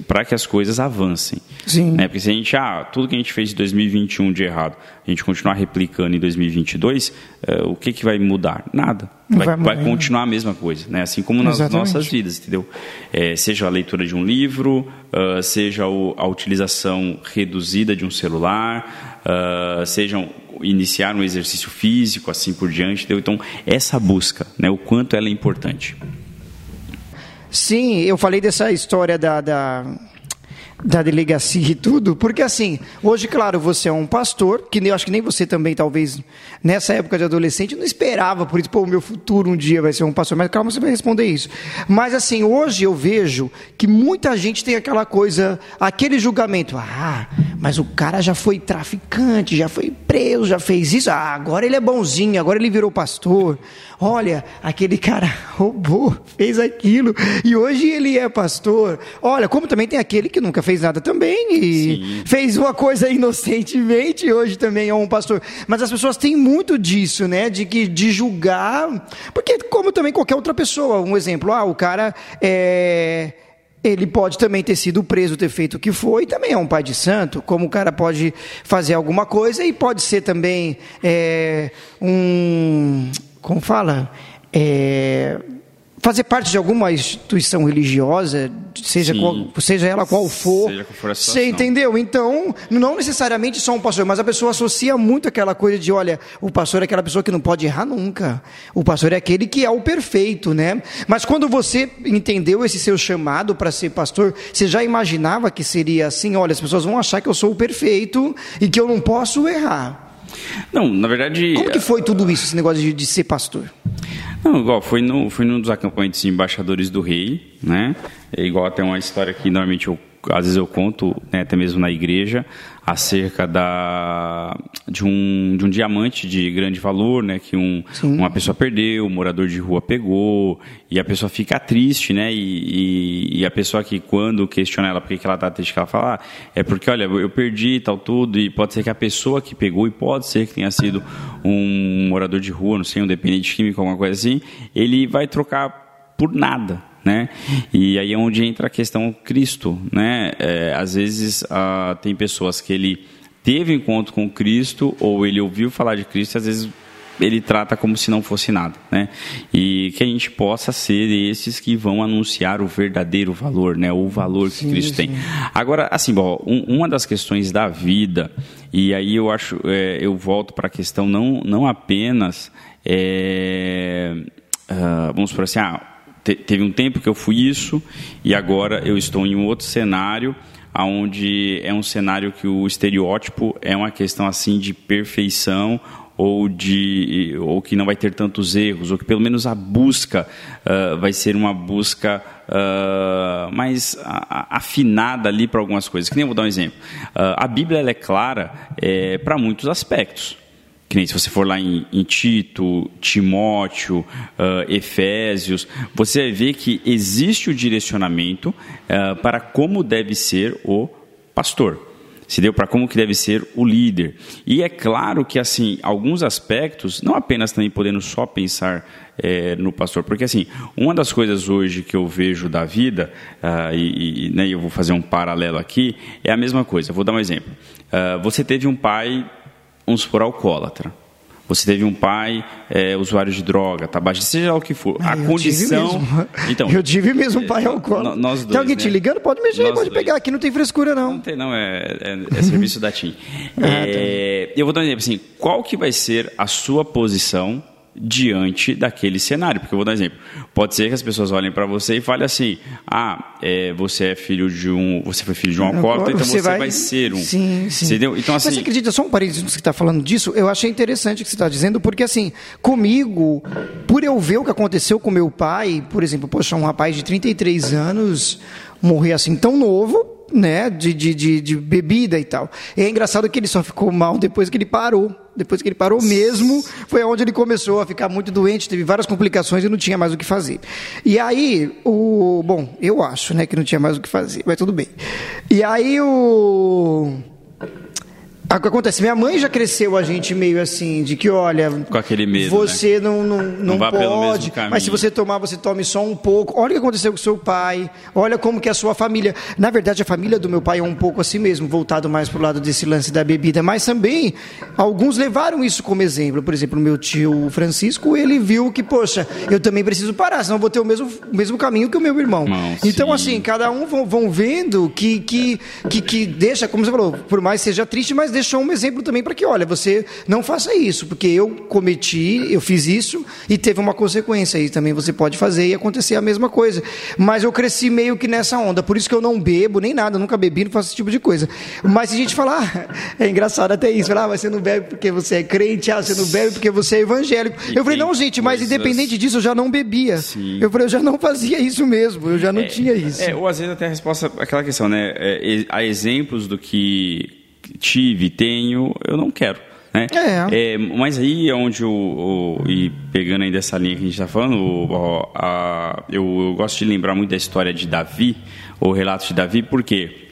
para que as coisas avancem. Sim. Né? Porque se a gente, ah, tudo que a gente fez em 2021 de errado, a gente continuar replicando em 2022, é, o que, que vai mudar? Nada. Vai, vai, vai, continuar a mesma coisa, né? assim como nas Exatamente. nossas vidas, entendeu? É, seja a leitura de um livro, uh, seja o, a utilização reduzida de um celular, uh, seja iniciar um exercício físico, assim por diante. Entendeu? Então, essa busca, né, o quanto ela é importante. Sim, eu falei dessa história da, da da delegacia e tudo, porque assim, hoje, claro, você é um pastor, que eu acho que nem você também, talvez, nessa época de adolescente, não esperava por isso, pô, o meu futuro um dia vai ser um pastor, mas calma, você vai responder isso. Mas assim, hoje eu vejo que muita gente tem aquela coisa, aquele julgamento, ah, mas o cara já foi traficante, já foi preso, já fez isso, ah, agora ele é bonzinho, agora ele virou pastor. Olha, aquele cara roubou, fez aquilo, e hoje ele é pastor. Olha, como também tem aquele que nunca fez nada também e Sim. fez uma coisa inocentemente e hoje também é um pastor. Mas as pessoas têm muito disso, né? De que de julgar, porque como também qualquer outra pessoa, um exemplo, ah, o cara é ele pode também ter sido preso, ter feito o que foi, e também é um pai de santo, como o cara pode fazer alguma coisa e pode ser também é, um. Como fala? É, fazer parte de alguma instituição religiosa, seja, qual, seja ela qual for. Seja qual for a Você entendeu? Então, não necessariamente só um pastor, mas a pessoa associa muito aquela coisa de, olha, o pastor é aquela pessoa que não pode errar nunca. O pastor é aquele que é o perfeito, né? Mas quando você entendeu esse seu chamado para ser pastor, você já imaginava que seria assim, olha, as pessoas vão achar que eu sou o perfeito e que eu não posso errar. Não, na verdade. Como que foi tudo isso, esse negócio de, de ser pastor? Não, igual, foi, no, foi num dos acampamentos de embaixadores do rei, né? É igual tem uma história que normalmente eu às vezes eu conto, né, até mesmo na igreja, acerca da, de, um, de um diamante de grande valor, né, que um, uma pessoa perdeu, um morador de rua pegou, e a pessoa fica triste, né, e, e, e a pessoa que quando questiona ela por que ela está triste, que ela fala, ah, é porque, olha, eu perdi tal tudo, e pode ser que a pessoa que pegou, e pode ser que tenha sido um morador de rua, não sei, um dependente químico, alguma coisa assim, ele vai trocar por nada, né? E aí é onde entra a questão Cristo, né? É, às vezes ah, tem pessoas que ele teve encontro com Cristo ou ele ouviu falar de Cristo, e às vezes ele trata como se não fosse nada, né? E que a gente possa ser esses que vão anunciar o verdadeiro valor, né? O valor que sim, Cristo sim. tem. Agora, assim, bom, um, uma das questões da vida e aí eu acho, é, eu volto para a questão não não apenas, é, uh, vamos por assim, ah, te, teve um tempo que eu fui isso e agora eu estou em um outro cenário onde é um cenário que o estereótipo é uma questão assim de perfeição ou de ou que não vai ter tantos erros ou que pelo menos a busca uh, vai ser uma busca uh, mais afinada ali para algumas coisas. Que nem vou dar um exemplo. Uh, a Bíblia é clara é, para muitos aspectos que nem se você for lá em, em Tito, Timóteo, uh, Efésios, você vai ver que existe o direcionamento uh, para como deve ser o pastor. Se deu para como que deve ser o líder. E é claro que assim, alguns aspectos, não apenas também podendo só pensar é, no pastor, porque assim, uma das coisas hoje que eu vejo da vida, uh, e, e né, eu vou fazer um paralelo aqui, é a mesma coisa. Vou dar um exemplo. Você teve um pai vamos supor, alcoólatra. Você teve um pai é, usuário de droga, tabagista, seja lá o que for. Ah, a condição. Então, eu tive mesmo um pai alcoólatra. Nós dois, tem alguém né? te ligando? Pode mexer, nós pode dois. pegar. Aqui não tem frescura, não. Não tem, não. É, é, é serviço da TIM. ah, tá. É, eu vou dar um exemplo assim. Qual que vai ser a sua posição diante daquele cenário. Porque eu vou dar um exemplo. Pode ser que as pessoas olhem para você e falem assim: ah, é, você é filho de um. Você foi filho de um alcoólatra, então você, vai... vai... ser um. Sim, sim. Entendeu? Então, assim... Mas você acredita, só um parênteses que você está falando disso, eu achei interessante o que você está dizendo, porque assim, comigo, por eu ver o que aconteceu com meu pai, por exemplo, poxa, um rapaz de 33 anos morrer assim tão novo né, de, de, de, de, bebida e tal. E é engraçado que ele só ficou mal depois que ele parou. Depois que ele parou mesmo, foi onde ele começou a ficar muito doente, teve várias complicações e não tinha mais o que fazer. E aí, o. Bom, eu acho, né, que não tinha mais o que fazer, mas tudo bem. E aí o. O que acontece? Minha mãe já cresceu a gente meio assim, de que, olha, com aquele medo, você né? não, não, não, não pode, mas se você tomar, você tome só um pouco. Olha o que aconteceu com seu pai, olha como que é a sua família. Na verdade, a família do meu pai é um pouco assim mesmo, voltado mais para o lado desse lance da bebida, mas também alguns levaram isso como exemplo. Por exemplo, meu tio Francisco, ele viu que, poxa, eu também preciso parar, senão vou ter o mesmo, o mesmo caminho que o meu irmão. Não, então, sim. assim, cada um vão, vão vendo que, que, que, que deixa, como você falou, por mais seja triste, mas deixou um exemplo também para que, olha, você não faça isso, porque eu cometi, eu fiz isso e teve uma consequência. E também você pode fazer e acontecer a mesma coisa. Mas eu cresci meio que nessa onda, por isso que eu não bebo nem nada, nunca bebi, não faço esse tipo de coisa. Mas se a gente falar, é engraçado até isso, falar, ah, você não bebe porque você é crente, ah, você não bebe porque você é evangélico. E eu falei, não, gente, mas independente disso, eu já não bebia. Sim. Eu falei, eu já não fazia isso mesmo, eu já não é, tinha isso. É, ou às vezes até a resposta, aquela questão, né? É, há exemplos do que tive, tenho, eu não quero. Né? É. é. mas aí é onde o, o, e pegando ainda essa linha que a gente está falando, o, a, eu, eu, gosto de lembrar muito da história de Davi, o relato de Davi, porque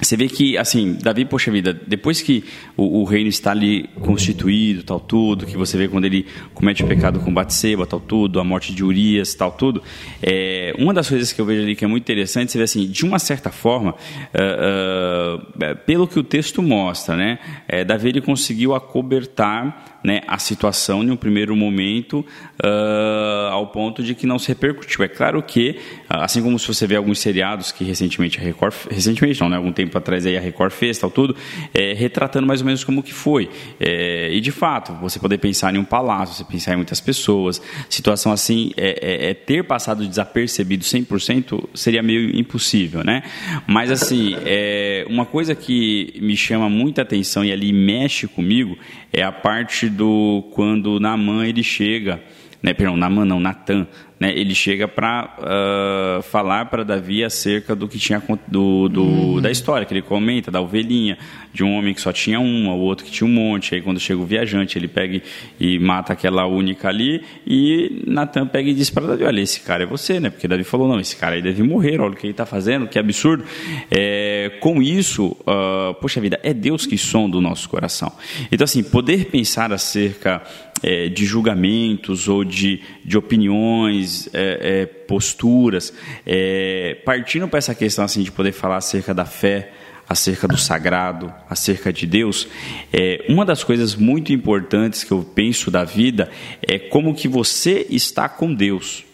você vê que, assim, Davi, poxa vida, depois que o, o, reino está ali constituído, tal tudo, que você vê quando ele comete o pecado com Batseba, tal tudo, a morte de Urias, tal tudo, é, uma das coisas que eu vejo ali que é muito interessante, você vê assim, de uma certa forma, uh, uh, pelo que o texto mostra, né, é, Davi ele conseguiu acobertar né, a situação em um primeiro momento uh, ao ponto de que não se repercutiu. É claro que, assim como se você vê alguns seriados que recentemente a Record, recentemente não, né, algum tempo atrás aí a Record fez, tal tudo, é, retratando mais ou menos como que foi. É, e de fato, você poder pensar em um palácio, você pensar em muitas pessoas, situação assim, é, é, é ter passado desapercebido 100% seria meio impossível, né? Mas assim, é, uma coisa que me chama muita atenção e ali mexe comigo é a parte do quando Naamã ele chega né, perdão, Naamã não, Natan, né, ele chega para uh, falar para Davi acerca do que tinha do, do uhum. da história que ele comenta da ovelhinha de um homem que só tinha uma, o outro que tinha um monte. Aí quando chega o viajante ele pega e mata aquela única ali e Natan pega e diz para Davi, olha esse cara é você, né? Porque Davi falou não, esse cara aí deve morrer, olha o que ele está fazendo, que absurdo. É, com isso, uh, poxa vida, é Deus que sonda o nosso coração. Então assim, poder pensar acerca é, de julgamentos ou de, de opiniões, é, é, posturas, é, partindo para essa questão assim de poder falar acerca da fé, acerca do sagrado, acerca de Deus, é, uma das coisas muito importantes que eu penso da vida é como que você está com Deus.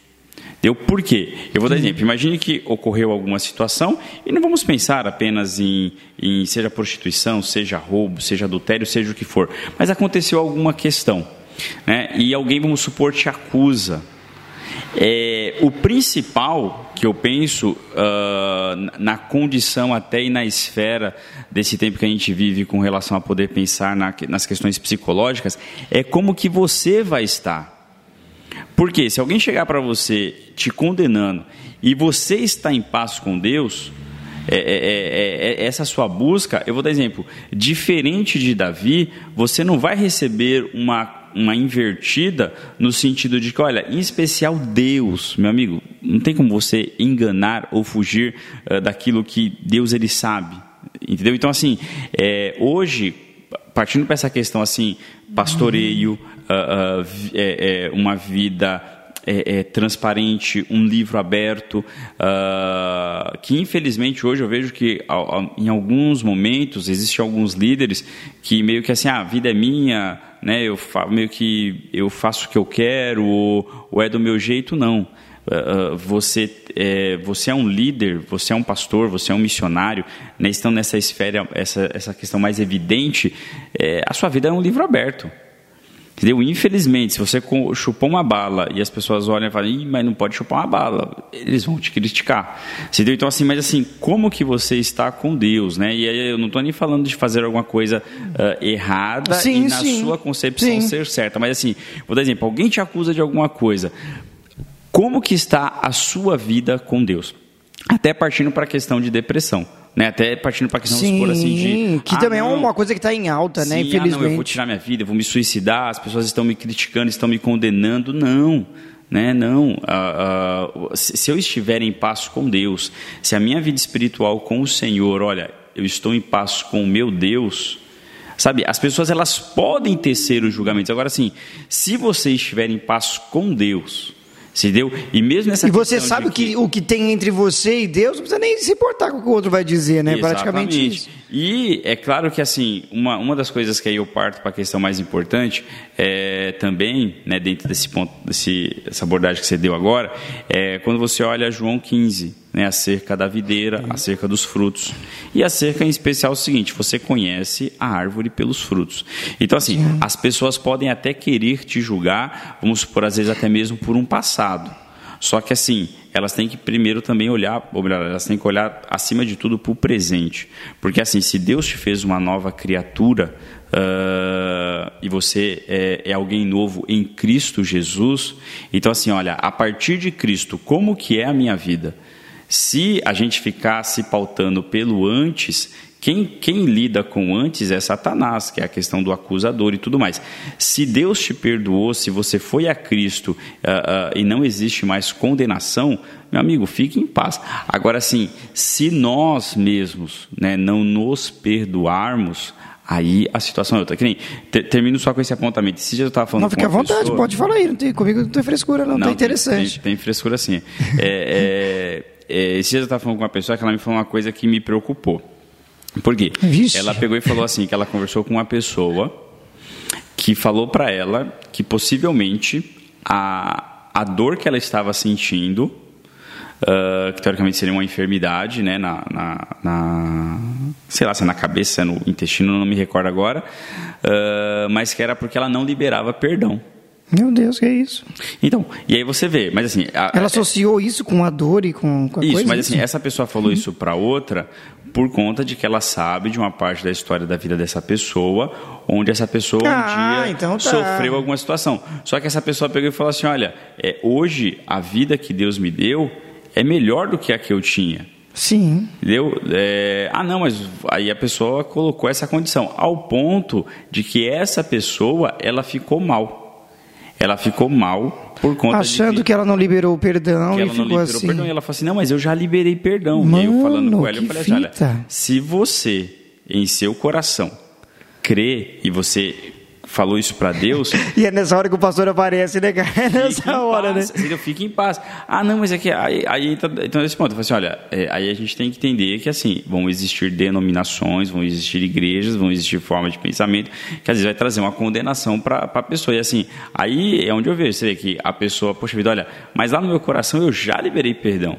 Deu por quê? Eu vou dar exemplo. Imagine que ocorreu alguma situação e não vamos pensar apenas em, em seja prostituição, seja roubo, seja adultério, seja o que for, mas aconteceu alguma questão né? e alguém, vamos supor, te acusa. É, o principal que eu penso uh, na condição até e na esfera desse tempo que a gente vive com relação a poder pensar na, nas questões psicológicas é como que você vai estar. Porque se alguém chegar para você te condenando e você está em paz com Deus, é, é, é, é, essa sua busca, eu vou dar exemplo, diferente de Davi, você não vai receber uma uma invertida no sentido de que, olha, em especial Deus, meu amigo, não tem como você enganar ou fugir uh, daquilo que Deus ele sabe, entendeu? Então assim, é, hoje partindo para essa questão assim, pastoreio, uh, uh, é, é, uma vida é, é, transparente, um livro aberto, uh, que infelizmente hoje eu vejo que em alguns momentos existem alguns líderes que meio que assim, ah, a vida é minha, né, eu meio que eu faço o que eu quero ou, ou é do meu jeito, não. Uh, você, é, você é um líder, você é um pastor, você é um missionário, né, estão nessa esfera, essa, essa questão mais evidente, é, a sua vida é um livro aberto. Entendeu? Infelizmente, se você chupou uma bala e as pessoas olham e falam, mas não pode chupar uma bala, eles vão te criticar. Entendeu? Então, assim, mas assim, como que você está com Deus, né? E aí eu não estou nem falando de fazer alguma coisa uh, errada sim, e na sim. sua concepção sim. ser certa, mas assim, vou dar exemplo, alguém te acusa de alguma coisa, como que está a sua vida com Deus? Até partindo para a questão de depressão. Né, até partindo para a questão Sim, assim de que ah, também não, é uma coisa que está em alta, né? Infelizmente. Ah, não, eu vou tirar minha vida, vou me suicidar, as pessoas estão me criticando, estão me condenando. Não, né? Não. Ah, ah, se eu estiver em paz com Deus, se a minha vida espiritual com o Senhor, olha, eu estou em paz com o meu Deus. Sabe, as pessoas elas podem tecer os julgamentos. Agora, sim, se você estiver em paz com Deus, se deu? E mesmo nessa E você sabe que... que... o que tem entre você e Deus, não precisa nem se importar com o que o outro vai dizer, né? Exatamente. Praticamente isso. E é claro que assim, uma, uma das coisas que aí eu parto para a questão mais importante é também, né, dentro desse ponto, desse, dessa abordagem que você deu agora, é quando você olha João 15, né, acerca da videira, acerca dos frutos. E acerca em especial o seguinte: você conhece a árvore pelos frutos. Então, assim, as pessoas podem até querer te julgar, vamos supor, às vezes até mesmo por um passado. Só que assim, elas têm que primeiro também olhar, ou melhor, elas têm que olhar acima de tudo para o presente. Porque assim, se Deus te fez uma nova criatura uh, e você é, é, alguém novo em Cristo Jesus, então assim, olha, a partir de Cristo, como que é a minha vida? Se a gente ficar se pautando pelo antes, quem, quem, lida com antes é Satanás, que é a questão do acusador e tudo mais. Se Deus te perdoou, se você foi a Cristo uh, uh, e não existe mais condenação, meu amigo, fique em paz. Agora, sim, se nós mesmos né, não nos perdoarmos, aí a situação é outra. Que nem, termino só com esse apontamento. Se eu estava falando Não, fique à vontade, pessoa... pode falar aí. Não tem, comigo não tem frescura, não, não tá interessante. Tem, tem frescura sim. é, é é, esses dias eu estava falando com uma pessoa que ela me falou uma coisa que me preocupou. Por quê? Vixe. Ela pegou e falou assim, que ela conversou com uma pessoa que falou para ela que possivelmente a, a dor que ela estava sentindo, uh, que teoricamente seria uma enfermidade, né, na, na, na, sei lá, se é na cabeça, se é no intestino, não me recordo agora, uh, mas que era porque ela não liberava perdão. Meu Deus, que é isso? Então, e aí você vê, mas assim. A, Ela associou isso com a dor e com, com a isso, coisa? mas assim, essa pessoa falou uhum. isso para outra por conta de que ela sabe de uma parte da história da vida dessa pessoa, onde essa pessoa Ah, um dia então tá. sofreu alguma situação. Só que essa pessoa pegou e falou assim: olha, é, hoje a vida que Deus me deu é melhor do que a que eu tinha. Sim. Entendeu? É, ah, não, mas aí a pessoa colocou essa condição, ao ponto de que essa pessoa ela ficou mal. Ela ficou mal por conta Achando de que ela não liberou o perdão que e ela não ficou liberou assim. perdão. E ela falou assim: não, mas eu já liberei perdão. e aí eu falando Mano, com ela, eu que falei assim: olha, se você, em seu coração, crê e você falou isso para Deus, E é nessa hora que o pastor aparece, né, cara? É nessa hora, paz, né? entendeu? Fique em paz. Ah, não, mas é que aí, aí entra, então nesse ponto, eu assim, olha, é, aí a gente tem que entender que assim, vão existir denominações, vão existir igrejas, vão existir formas de pensamento, que às vezes vai trazer uma condenação para a pessoa. E assim, aí é onde eu vejo, você vê que a pessoa, poxa vida, olha, mas lá no meu coração eu já liberei perdão.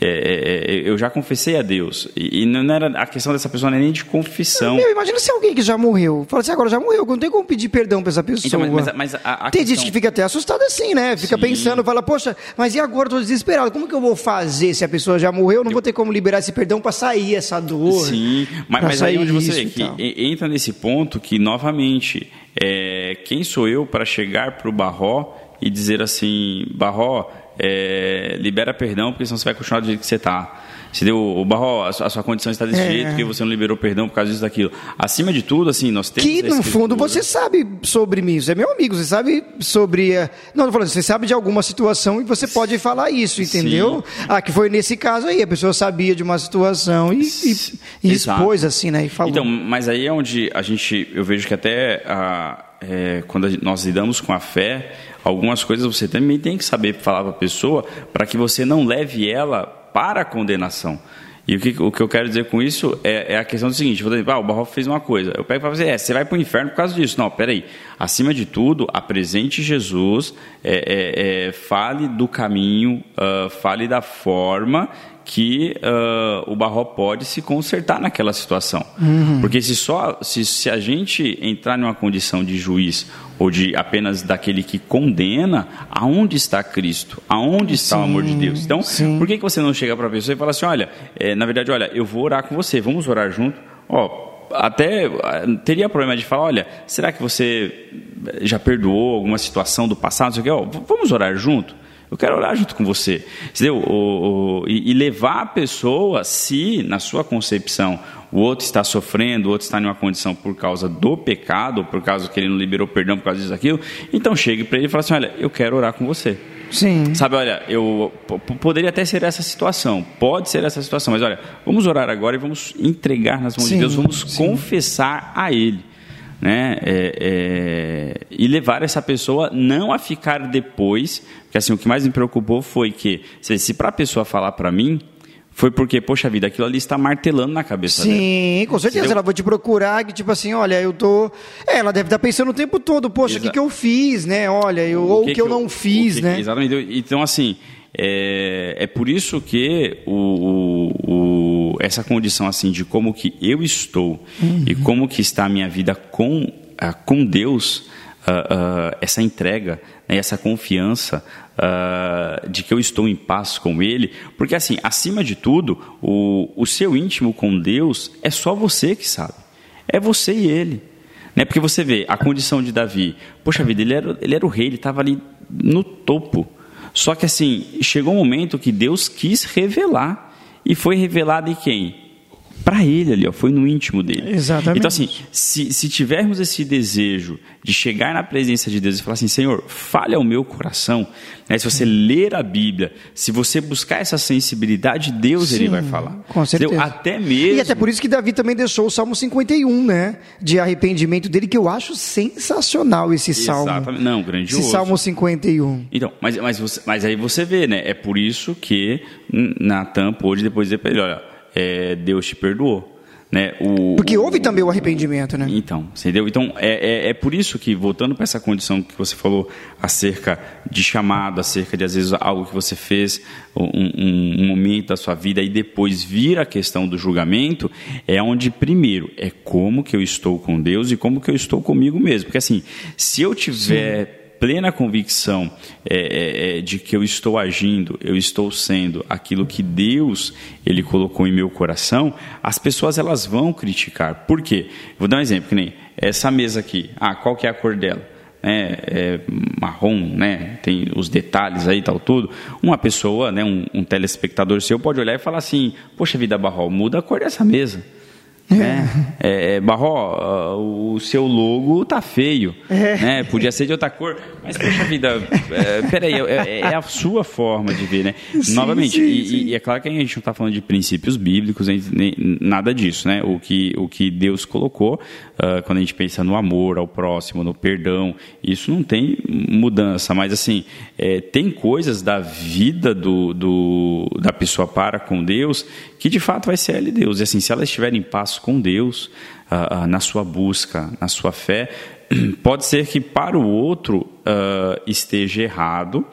É, é, é, eu já confessei a Deus. E, e não era a questão dessa pessoa não é nem de confissão. Meu, imagina se alguém que já morreu. Fala assim, agora já morreu, não tem como pedir perdão pra essa pessoa. Então, mas, mas, mas a, a Tem questão- gente que fica até assustada assim, né? Fica Sim. pensando, fala, poxa, mas e agora? Eu tô desesperado. Como que eu vou fazer se a pessoa já morreu? Eu não vou ter como liberar esse perdão pra sair essa dor. Sim, mas, mas aí onde você entra nesse ponto que, novamente, é, quem sou eu para chegar para o Barró e dizer assim, Barró, é, libera perdão, porque senão você vai continuar do jeito que você está. Se deu, o Barró, a sua, a sua condição está desse É. jeito, porque você não liberou perdão por causa disso, daquilo. Acima de tudo, assim, nós temos Que a no fundo você sabe sobre mim, você é meu amigo, você sabe sobre. Não, tô falando, você sabe de alguma situação e você pode falar isso, entendeu? Ah, que foi nesse caso aí, a pessoa sabia de uma situação e, e- e expôs assim, né? E falou. Então, mas aí é onde a gente, eu vejo que até ah, é, quando nós lidamos com a fé, algumas coisas você também tem que saber falar para a pessoa para que você não leve ela para a condenação. E o que, o que eu quero dizer com isso é, é a questão do seguinte: vou dizer, ah, o Barroco fez uma coisa. Eu pego para você, é, você vai para o inferno por causa disso. Não, peraí. Acima de tudo, apresente Jesus, é, é, é, fale do caminho, ah, fale da forma que ah, o Barró pode se consertar naquela situação. Porque se só se, se a gente entrar numa condição de juiz ou de apenas daquele que condena, aonde está Cristo? Aonde está o amor de Deus? Então, sim. por que, que você não chega para a pessoa e fala assim, olha, é, na verdade, olha, eu vou orar com você, vamos orar junto? Ó, até ah, teria problema de falar, olha, será que você já perdoou alguma situação do passado? Sei o vamos orar junto? Eu quero orar junto com você. Entendeu? O- o- e, e levar a pessoa, se na sua concepção o outro está sofrendo, o outro está em uma condição por causa do pecado, ou por causa que ele não liberou perdão por causa disso, aquilo, então chegue para ele e fale assim: olha, eu quero orar com você. Sim. Sabe, olha, eu poderia até ser essa situação, pode ser essa situação, mas olha, vamos orar agora e vamos entregar nas mãos Sim, de Deus, vamos sim. confessar a Ele, né? É, é, e levar essa pessoa não a ficar depois, porque assim o que mais me preocupou foi que se, se para a pessoa falar para mim foi porque poxa vida, aquilo ali está martelando na cabeça dela. Sim, com certeza. Entendeu? Ela vai te procurar, que tipo assim, olha, eu tô. É, ela deve estar pensando o tempo todo, poxa, o que, que eu fiz, né? Olha, eu, ou o que, eu não fiz, o que- né? Exatamente. Então, assim, é, é por isso que o, o- o- essa condição assim de como que eu estou e como que está a minha vida com, ah, com Deus, ah, essa entrega, né, essa confiança ah, de que eu estou em paz com Ele, porque assim, acima de tudo, o, o seu íntimo com Deus é só você que sabe, é você e Ele. Né? Porque você vê a condição de Davi. Poxa vida, ele era, ele era o rei, ele estava ali no topo. Só que assim, chegou um momento que Deus quis revelar. E foi revelado em quem? Para ele ali, ó, foi no íntimo dele. Exatamente. Então, assim, se, se tivermos esse desejo de chegar na presença de Deus e falar assim, Senhor, fale ao meu coração, né? se você ler a Bíblia, se você buscar essa sensibilidade, Deus ele Sim, vai falar. Com certeza. Entendeu? Até mesmo. E até por isso que Davi também deixou o Salmo 51, né? De arrependimento dele, que eu acho sensacional esse salmo. Exatamente. Não, grandioso. Esse Salmo 51. Então, mas, mas, você- mas aí você vê, né? É por isso que Natan pôde depois dizer para ele, olha, é, Deus te perdoou. Né? O, Porque o- houve também o arrependimento, né? Então, entendeu? Então, é, é, é por isso que, voltando para essa condição que você falou acerca de chamado, acerca de, às vezes, algo que você fez, um, um- um momento da sua vida, e depois vir a questão do julgamento, é onde, primeiro, é como que eu estou com Deus e como que eu estou comigo mesmo. Porque, assim, se eu tiver plena convicção é, é, é, de que eu estou agindo, eu estou sendo aquilo que Deus ele colocou em meu coração, as pessoas elas vão criticar. Por quê? Vou dar um exemplo, que nem essa mesa aqui. Ah, qual que é a cor dela? É, é, marrom, né? Tem os detalhes aí, tal tudo. Uma pessoa, né? Um, um telespectador seu pode olhar e falar assim: Poxa vida, Barrol, muda a cor dessa mesa. Né? É, é, Barró, o seu logo tá feio, é. né? Podia ser de outra cor, mas poxa vida, é, peraí, é, é, é, a sua forma de ver, né? Sim, Novamente, sim, e, sim. e, é claro que a gente não está falando de princípios bíblicos, nem, nada disso, né? O que, o que Deus colocou, uh, quando a gente pensa no amor ao próximo, no perdão, isso não tem mudança, mas assim, é, tem coisas da vida do, do, da pessoa para com Deus que de fato vai ser ela e Deus. E assim, se ela estiver em com Deus, uh, uh, na sua busca, na sua fé, pode ser que para o outro uh, esteja errado.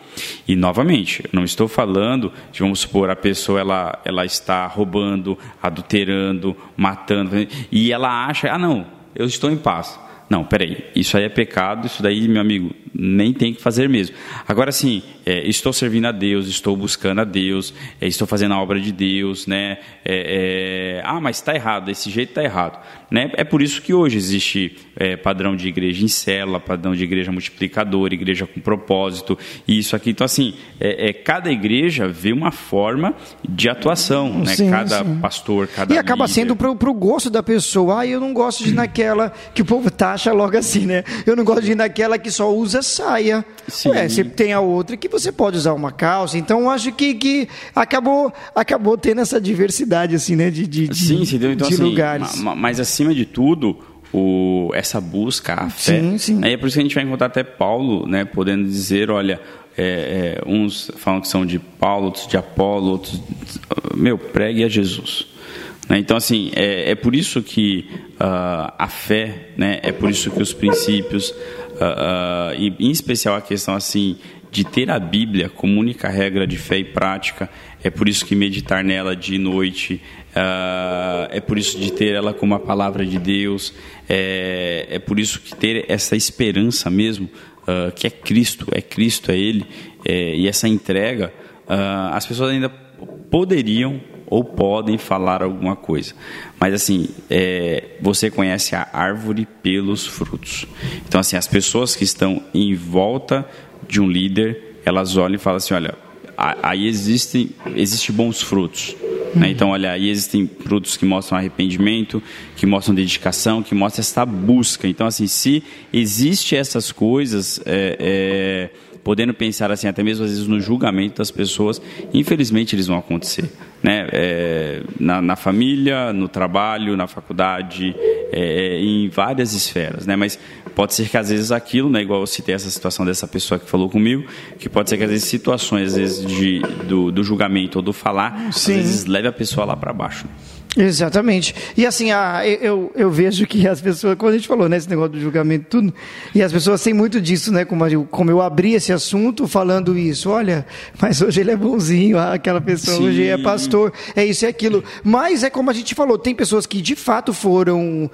E novamente, não estou falando de, vamos supor, a pessoa ela, ela está roubando, adulterando, matando, e ela acha, ah não, eu estou em paz. Não, peraí, isso aí é pecado, isso daí, meu amigo, nem tem que fazer mesmo. Agora sim, é, estou servindo a Deus, estou buscando a Deus, é, estou fazendo a obra de Deus, né? É, é ah, mas está errado, desse jeito está errado. Né? É por isso que hoje existe é, padrão de igreja em célula, padrão de igreja multiplicadora, igreja com propósito, e isso aqui. Então, assim, é, cada igreja vê uma forma de atuação, né? Sim, cada sim. pastor, cada E acaba líder. sendo para o gosto da pessoa. Ah, eu não gosto de naquela que o povo taxa logo assim, né? Eu não gosto de ir naquela que só usa saia. Sim. Ué, você tem a outra que você pode usar uma calça. Então, acho que, que acabou, acabou tendo essa diversidade, assim, né? De, de, sim, de, então, de assim, lugares. Mas, acima de tudo, o, essa busca, a fé. Sim, sim. Aí é por isso que a gente vai encontrar até Paulo, né? Podendo dizer, olha... É, é, uns falam que são de Paulo, outros de Apolo, outros. Meu, pregue a Jesus. Né? Então, assim, é, é por isso que uh, a fé, né? é por isso que os princípios, uh, uh, e em especial a questão assim de ter a Bíblia como única regra de fé e prática, é por isso que meditar nela de noite, é por isso de ter ela como a palavra de Deus, é, é por isso que ter essa esperança mesmo, que é Cristo, é Cristo, é Ele, é, e essa entrega, as pessoas ainda poderiam ou podem falar alguma coisa. Mas assim, é, você conhece a árvore pelos frutos. Então assim, as pessoas que estão em volta de um líder, elas olham e falam assim, olha, aí existem existe bons frutos. Né? Então, olha, aí existem frutos que mostram arrependimento, que mostram dedicação, que mostram essa busca. Então, assim, se existe essas coisas, é, é podendo pensar assim, até mesmo às vezes no julgamento das pessoas, infelizmente eles vão acontecer. Né? É, na, na, família, no trabalho, na faculdade, é, em várias esferas. Né? Mas pode ser que às vezes aquilo, né, igual eu citei essa situação dessa pessoa que falou comigo, que pode ser que às vezes situações às vezes de, do, do julgamento ou do falar, Sim. às vezes leve a pessoa lá para baixo. Exatamente. E assim, a, eu, eu vejo que as pessoas, como a gente falou, né, esse negócio do julgamento tudo, e as pessoas têm muito disso, né, como eu, como eu abri esse assunto falando isso, olha, mas hoje ele é bonzinho, ah, aquela pessoa Sim. hoje é pastor, é isso e é aquilo. Mas é como a gente falou, tem pessoas que de fato foram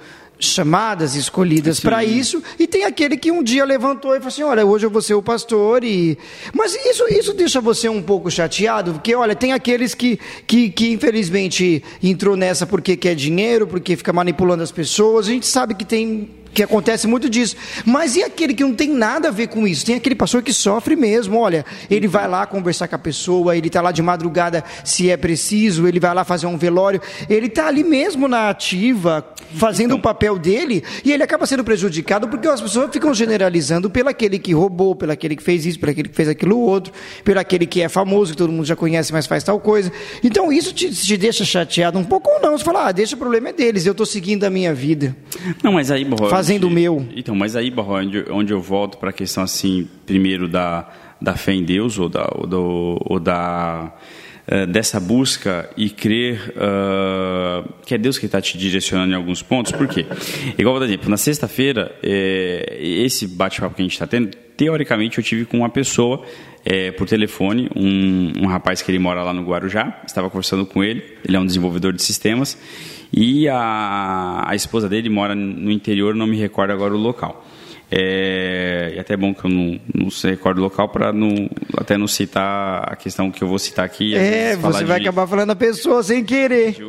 chamadas, escolhidas para isso, e tem aquele que um dia levantou e falou assim: Olha, hoje eu vou ser o pastor. E... Mas isso, isso deixa você um pouco chateado, porque, olha, tem aqueles que, que, que infelizmente entrou nessa porque quer dinheiro, porque fica manipulando as pessoas. A gente sabe que tem que acontece muito disso. Mas e aquele que não tem nada a ver com isso? Tem aquele pastor que sofre mesmo. Olha, ele vai lá conversar com a pessoa, ele está lá de madrugada se é preciso, ele vai lá fazer um velório, ele está ali mesmo na ativa, fazendo o papel dele, e ele acaba sendo prejudicado porque as pessoas ficam generalizando pelo aquele que roubou, pelo aquele que fez isso, pelo aquele que fez aquilo outro, pelo aquele que é famoso, que todo mundo já conhece, mas faz tal coisa. Então isso te, te deixa chateado um pouco ou não? Você fala, ah, deixa o problema é deles, eu estou seguindo a minha vida. Não, mas aí, Faz fazendo o meu. Então, mas aí, Barro, onde, onde eu volto para a questão, assim, primeiro da, da fé em Deus ou da, ou, do, ou da uh, dessa busca e crer uh, que é Deus que está te direcionando em alguns pontos. Por quê? Igual, por exemplo, na sexta-feira, é, esse bate-papo que a gente está tendo, teoricamente eu tive com uma pessoa por telefone, um, um rapaz que ele mora lá no Guarujá, estava conversando com ele, ele é um desenvolvedor de sistemas, e a, a esposa dele mora no interior, não me recordo agora o local. É, e até é bom que eu não, não se recordo o local para não, até não citar a questão que eu vou citar aqui. É, você vai de, acabar falando a pessoa sem querer. De,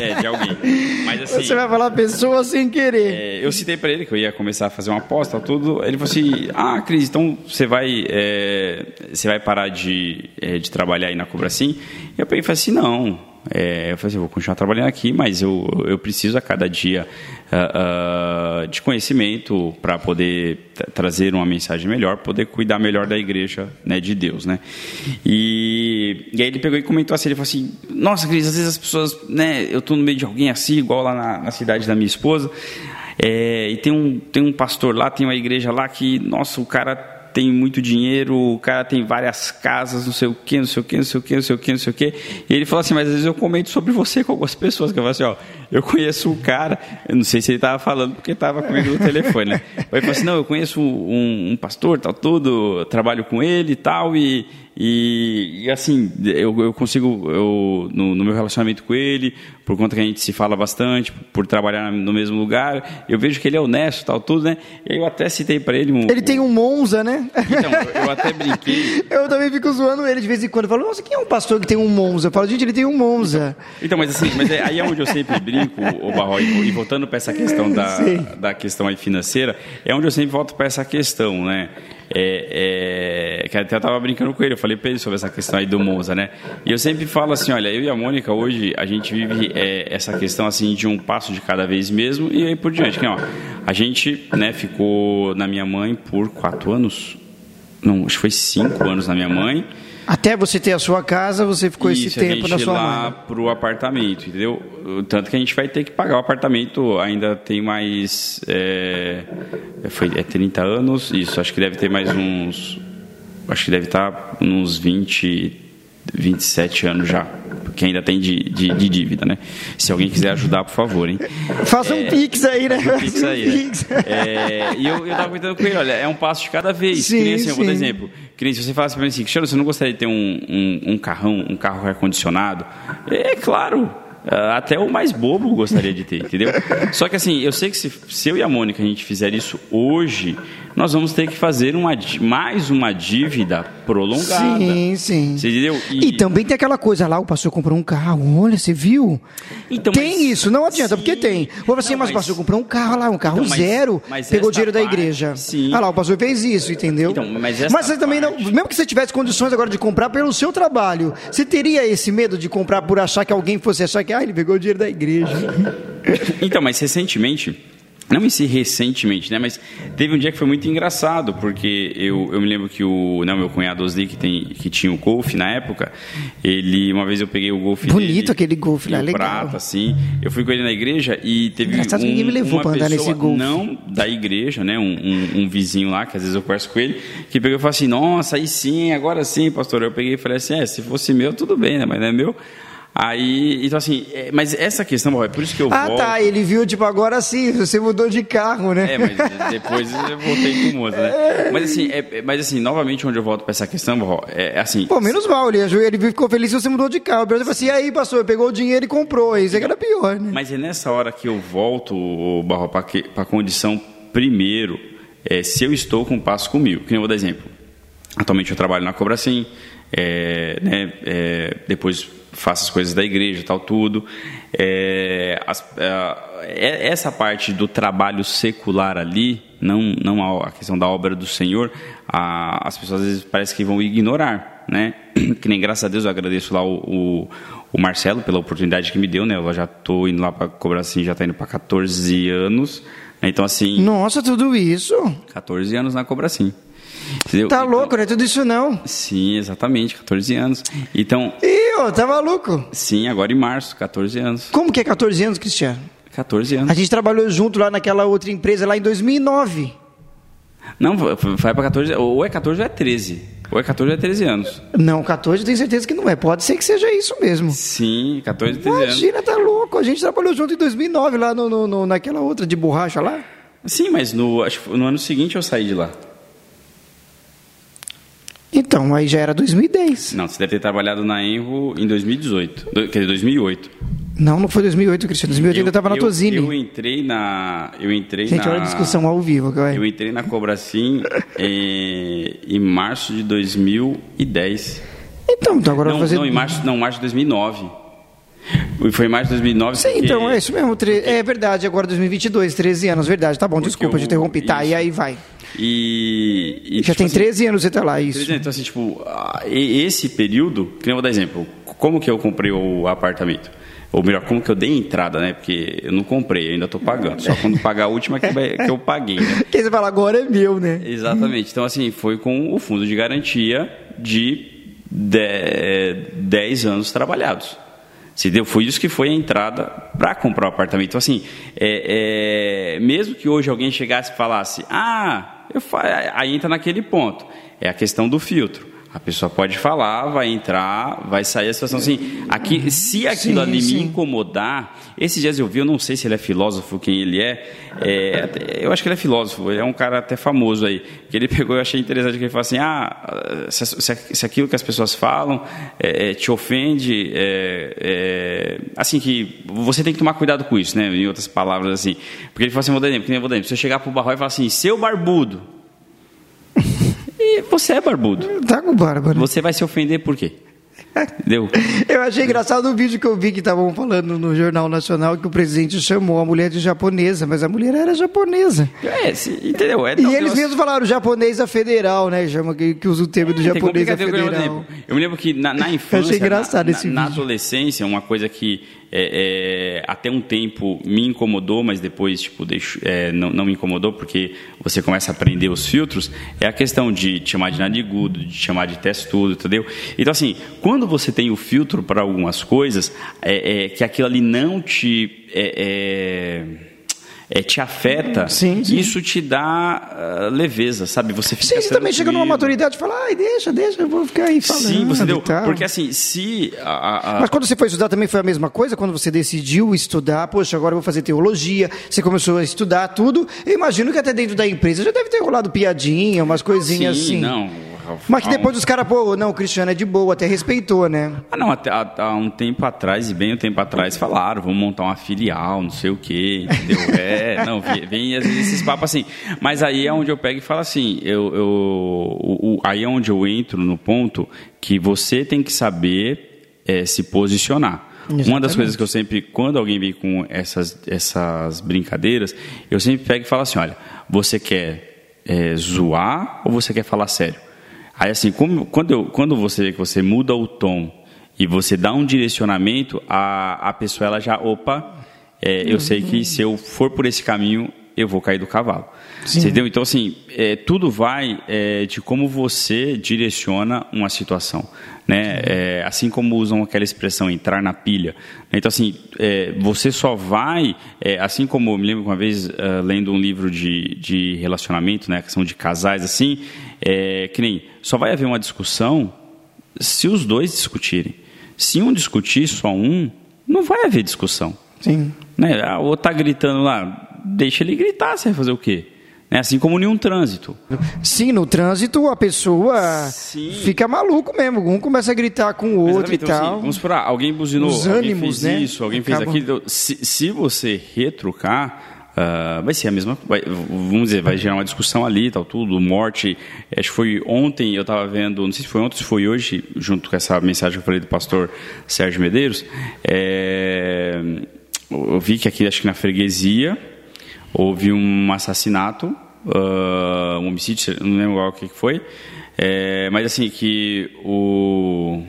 é, de alguém. Mas, assim, você vai falar a pessoa sem querer. É, eu citei para ele que eu ia começar a fazer uma aposta, tudo. Ele falou assim: Ah, Cris, então você vai, é, você vai parar de, é, de trabalhar aí na Cobra assim? E eu peguei e falei assim: Não. É, eu falei assim, vou continuar trabalhando aqui, mas eu, eu preciso a cada dia uh, uh, de conhecimento para poder trazer uma mensagem melhor, poder cuidar melhor da igreja né, de Deus, né? E, e aí ele pegou e comentou assim, ele falou assim, nossa, Cris, às vezes as pessoas, né, eu estou no meio de alguém assim, igual lá na, na cidade da minha esposa, é, e tem um, tem um pastor lá, tem uma igreja lá que, nossa, o cara tem muito dinheiro, o cara tem várias casas, não sei o que, não sei o que, não sei o que, não sei o que, não sei o que. E ele falou assim, mas às vezes eu comento sobre você com algumas pessoas, que eu falo assim, ó, eu conheço o cara, eu não sei se ele estava falando porque estava comigo no telefone, né? Ele falou assim, não, eu conheço um, um pastor, tal, tudo, trabalho com ele e tal, e e, e, assim, eu, eu consigo, eu, no, no, meu relacionamento com ele, por conta que a gente se fala bastante, por trabalhar no mesmo lugar, eu vejo que ele é honesto tal, tudo, né? E aí eu até citei para ele um. Ele tem um Monza, né? Então, eu até brinquei. eu também fico zoando ele de vez em quando. Eu falo, nossa, quem é um pastor que tem um Monza? Eu falo, gente, ele tem um Monza. Então, então mas assim, mas é, aí é onde eu sempre brinco, o Barro, e voltando para essa questão da, da questão aí financeira, é onde eu sempre volto para essa questão, né? É, é, que até eu estava brincando com ele, eu falei para ele sobre essa questão aí do Monza, né? E eu sempre falo assim, olha, eu e a Mônica hoje a gente vive é, essa questão assim de um passo de cada vez mesmo e aí por diante. Que, ó, a gente, né, ficou na minha mãe por quatro anos, não, acho que foi cinco anos na minha mãe. Até você ter a sua casa, você ficou Isso, esse tempo na sua lá para o apartamento, entendeu? Tanto que a gente vai ter que pagar o apartamento, ainda tem mais. É, foi, é 30 anos, isso, acho que deve ter mais uns. Acho que deve estar uns 20, 27 anos já que ainda tem de, de, de, dívida, né? Se alguém quiser ajudar, por favor, hein? Faça um é, pix aí, né? Um pix aí, né? É, e eu, eu tava comentando com ele, olha, é um passo de cada vez. Sim, que assim, eu vou dar exemplo. Que se você falasse para mim assim, Cristiano, você não gostaria de ter um, um, um carrão, um carro ar-condicionado? É claro. Ah, até o mais bobo gostaria de ter, entendeu? Só que assim, eu sei que se, se eu e a Mônica a gente fizer isso hoje, nós vamos ter que fazer uma, mais uma dívida prolongada. Sim, sim. Você entendeu? E, e também tem aquela coisa lá, o pastor comprou um carro, olha, você viu? Então, tem mas, isso, não adianta, sim. porque tem. Ou assim, não, mas o pastor comprou um carro lá, um carro então, zero, mas, pegou dinheiro parte, da igreja. Sim. Ah lá, o pastor fez isso, entendeu? Então, mas, mas você parte... também não, mesmo que você tivesse condições agora de comprar pelo seu trabalho, você teria esse medo de comprar por achar que alguém fosse achar que ah, ele pegou dinheiro da igreja. Então, mas recentemente não em si recentemente, né? Mas teve um dia que foi muito engraçado, porque eu, eu me lembro que o não, meu cunhado Osli, que, tem, que tinha o Golf na época, ele, uma vez eu peguei o Golf Bonito dele, aquele Golf lá, legal. prata, assim. Eu fui com ele na igreja e teve Engraçado, um, ninguém me levou uma andar pessoa, nesse Golf. não da igreja, né? Um, um, um, vizinho lá, que às vezes eu converso com ele, que pegou e falou assim, nossa, aí sim, agora sim, pastor. Eu peguei e falei assim, é, se fosse meu, tudo bem, né? Mas não é meu. Aí, então assim, é, mas essa questão, é por isso que eu ah, volto... Ah, tá, ele viu, tipo, agora sim, você mudou de carro, né? É, mas depois eu voltei com o outro, né? Mas assim, é, mas assim, novamente, onde eu volto para essa questão, é, é assim... Pô, menos mal, ele, ele ficou feliz se você mudou de carro. Ele falou assim, e aí, pastor, pegou o dinheiro e comprou, isso é que era pior, né? Mas é nessa hora que eu volto, Barro, para a condição, primeiro, é, se eu estou com passo comigo, que eu vou dar exemplo. Atualmente eu trabalho na Cobra Sim, é, né, é, depois faço as coisas da igreja, tal, tudo. É, as, é, é, essa parte do trabalho secular ali, não, não a questão da obra do Senhor, a, as pessoas às vezes parece que vão ignorar, né? Que nem graças a Deus eu agradeço lá o, o, o Marcelo pela oportunidade que me deu, né? Eu já estou indo lá para cobrar assim, já está indo para 14 anos. Né? Então assim. Nossa, tudo isso? 14 anos na Cobracim. Entendeu? Tá então, louco, não é tudo isso não. Sim, exatamente, 14 anos. Então. Ih, ô, tá maluco? Sim, agora em março, 14 anos. Como que é 14 anos, Cristiano? 14 anos. A gente trabalhou junto lá naquela outra empresa lá em 2009. Não, vai para 14, ou é 14 ou é 13. Ou é 14 ou é 13 anos. Não, 14 eu tenho certeza que não é. Pode ser que seja isso mesmo. Sim, 14 e 13 anos. Imagina, tá louco. A gente trabalhou junto em 2009 lá no, no, no, naquela outra de borracha lá. Sim, mas no, acho, no ano seguinte eu saí de lá. Então, aí já era 2010. Não, você deve ter trabalhado na Envo em 2018, quer dizer, 2008. Não, não foi 2008, Cristiano. 2008 eu, ainda estava na Tozini. Eu entrei na. Eu entrei Gente, na, olha a discussão ao vivo. Vai. Eu entrei na Cobracim em, em março de 2010. Então, então agora não, fazer. Não, em março, não, março de 2009. Foi em março de 2009. Sim, porque... então, é isso mesmo. Tre... É verdade, agora 2022, 13 anos, verdade. Tá bom, porque desculpa, eu... te interrompi. Tá, e aí vai. E, e já tipo, tem 13 assim, anos você tá lá, isso. Anos, então, assim, tipo, esse período, que eu vou dar exemplo, como que eu comprei o apartamento? Ou melhor, como que eu dei entrada, né? Porque eu não comprei, eu ainda estou pagando. Só quando pagar a última que, vai, que eu paguei, né? Que você fala, agora é meu, né? Exatamente. Então, assim, foi com o fundo de garantia de 10 anos trabalhados. Entendeu? Foi isso que foi a entrada para comprar o apartamento. Então, assim, é, é, mesmo que hoje alguém chegasse e falasse, ah, eu aí entra naquele ponto. É a questão do filtro. A pessoa pode falar, vai entrar, vai sair a situação assim. Aqui, se aquilo sim, ali sim. me incomodar, esses dias eu vi, eu não sei se ele é filósofo, quem ele é, é, eu acho que ele é filósofo, ele é um cara até famoso aí. Que ele pegou, eu achei interessante que ele falou assim: ah, se, se, se aquilo que as pessoas falam é, é te ofende, é, é, assim que você tem que tomar cuidado com isso, né? Em outras palavras assim, porque ele falou assim, vou dar exemplo, que nem exemplo. Se eu chegar pro Barro e falar assim, seu barbudo você é barbudo. Tá com barba, né? Você vai se ofender por quê? Deu. Eu achei engraçado o vídeo que eu vi que estavam falando no Jornal Nacional que o presidente chamou a mulher de japonesa, mas a mulher era japonesa. É, se, entendeu? É, e eles mesmos falaram japonesa federal, né? Chama que, que usa o termo do é, japonesa federal. Eu me lembro que na, na infância, achei engraçado na, esse na, vídeo. na adolescência, uma coisa que é, é, até um tempo me incomodou, mas depois tipo, deixo, é, não, não, me incomodou porque você começa a aprender os filtros, é a questão de te chamar de narigudo, de te chamar de testudo, entendeu? Então, assim, quando você tem o filtro para algumas coisas, é, é, que aquilo ali não te. É, te afeta, sim, sim. isso te dá uh, leveza, sabe? Você fica Sim, você também chega numa maturidade e fala, ai, deixa, deixa, eu vou ficar aí falando. Sim, você deu. Porque assim, se. A, a... Mas quando você foi estudar também foi a mesma coisa? Quando você decidiu estudar, poxa, agora eu vou fazer teologia, você começou a estudar tudo, eu imagino que até dentro da empresa já deve ter rolado piadinha, umas coisinhas sim, assim. Não mas que depois um... os caras, pô, não, o Cristiano é de boa, até respeitou, né? Ah, não, até, há, um tempo atrás, e bem um tempo atrás, falaram, vamos montar uma filial, não sei o quê, entendeu? É, não, vem, vem esses papos assim. Mas aí é onde eu pego e falo assim, eu, eu o, o, aí é onde eu entro no ponto que você tem que saber é, se posicionar. Exatamente. Uma das coisas que eu sempre, quando alguém vem com essas, essas brincadeiras, eu sempre pego e falo assim: olha, você quer é, zoar ou você quer falar sério? Aí assim, como, quando, eu, quando você vê que você muda o tom e você dá um direcionamento, a, a pessoa ela já, opa, é, eu uhum. sei que se eu for por esse caminho, eu vou cair do cavalo. Entendeu? Então, assim, é, tudo vai é, de como você direciona uma situação. Né? É, assim como usam aquela expressão entrar na pilha. Então, assim, é, você só vai, é, assim como eu me lembro uma vez uh, lendo um livro de, de relacionamento, né, que são de casais, assim, que nem só vai haver uma discussão se os dois discutirem. Se um discutir só um, não vai haver discussão. Sim. Né? Ah, o outro está gritando lá, deixa ele gritar, você vai fazer o quê? Né? Assim como em um trânsito. Sim, no trânsito a pessoa Sim. fica maluco mesmo. Um começa a gritar com o outro então, e tal. Assim, vamos esperar, alguém buzinou, Os alguém ânimos, fez né? isso, alguém fez aquilo. Se, se você retrucar, Uh, vai ser a mesma vai, vamos dizer vai gerar uma discussão ali tal tudo morte acho que foi ontem eu estava vendo não sei se foi ontem se foi hoje junto com essa mensagem que eu falei do pastor Sérgio Medeiros é, eu vi que aqui acho que na freguesia houve um assassinato, uh, um homicídio, não lembro o que foi, é, mas assim, que o.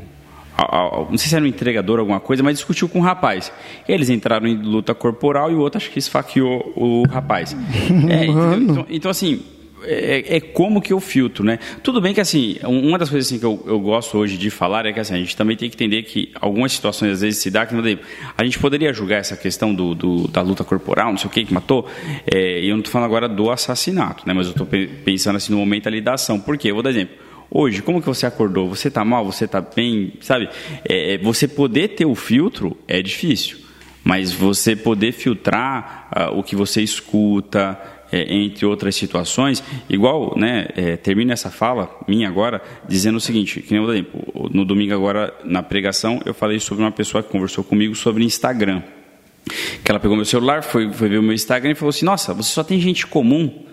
Não sei se era um entregador alguma coisa, mas discutiu com o rapaz. Eles entraram em luta corporal e o outro acho que esfaqueou o rapaz. É, então, então, assim, é, é, como que eu filtro, né? Tudo bem que assim, uma das coisas assim, que eu, eu, gosto hoje de falar é que assim, a gente também tem que entender que algumas situações às vezes se dá que não a gente poderia julgar essa questão do, do da luta corporal, não sei o que que matou, é, e eu não estou falando agora do assassinato, né? Mas eu estou pensando assim no momento ali da ação. Por quê? Eu vou dar exemplo. Hoje, como que você acordou? Você está mal? Você está bem? Sabe? É, é, você poder ter o filtro é difícil, mas você poder filtrar uh, o que você escuta, é, entre outras situações, igual, né, é, termina essa fala minha agora dizendo o seguinte, que nem eu exemplo, no domingo agora na pregação eu falei sobre uma pessoa que conversou comigo sobre Instagram. Que ela pegou meu celular, foi, foi ver o meu Instagram e falou assim: Nossa, você só tem gente comum,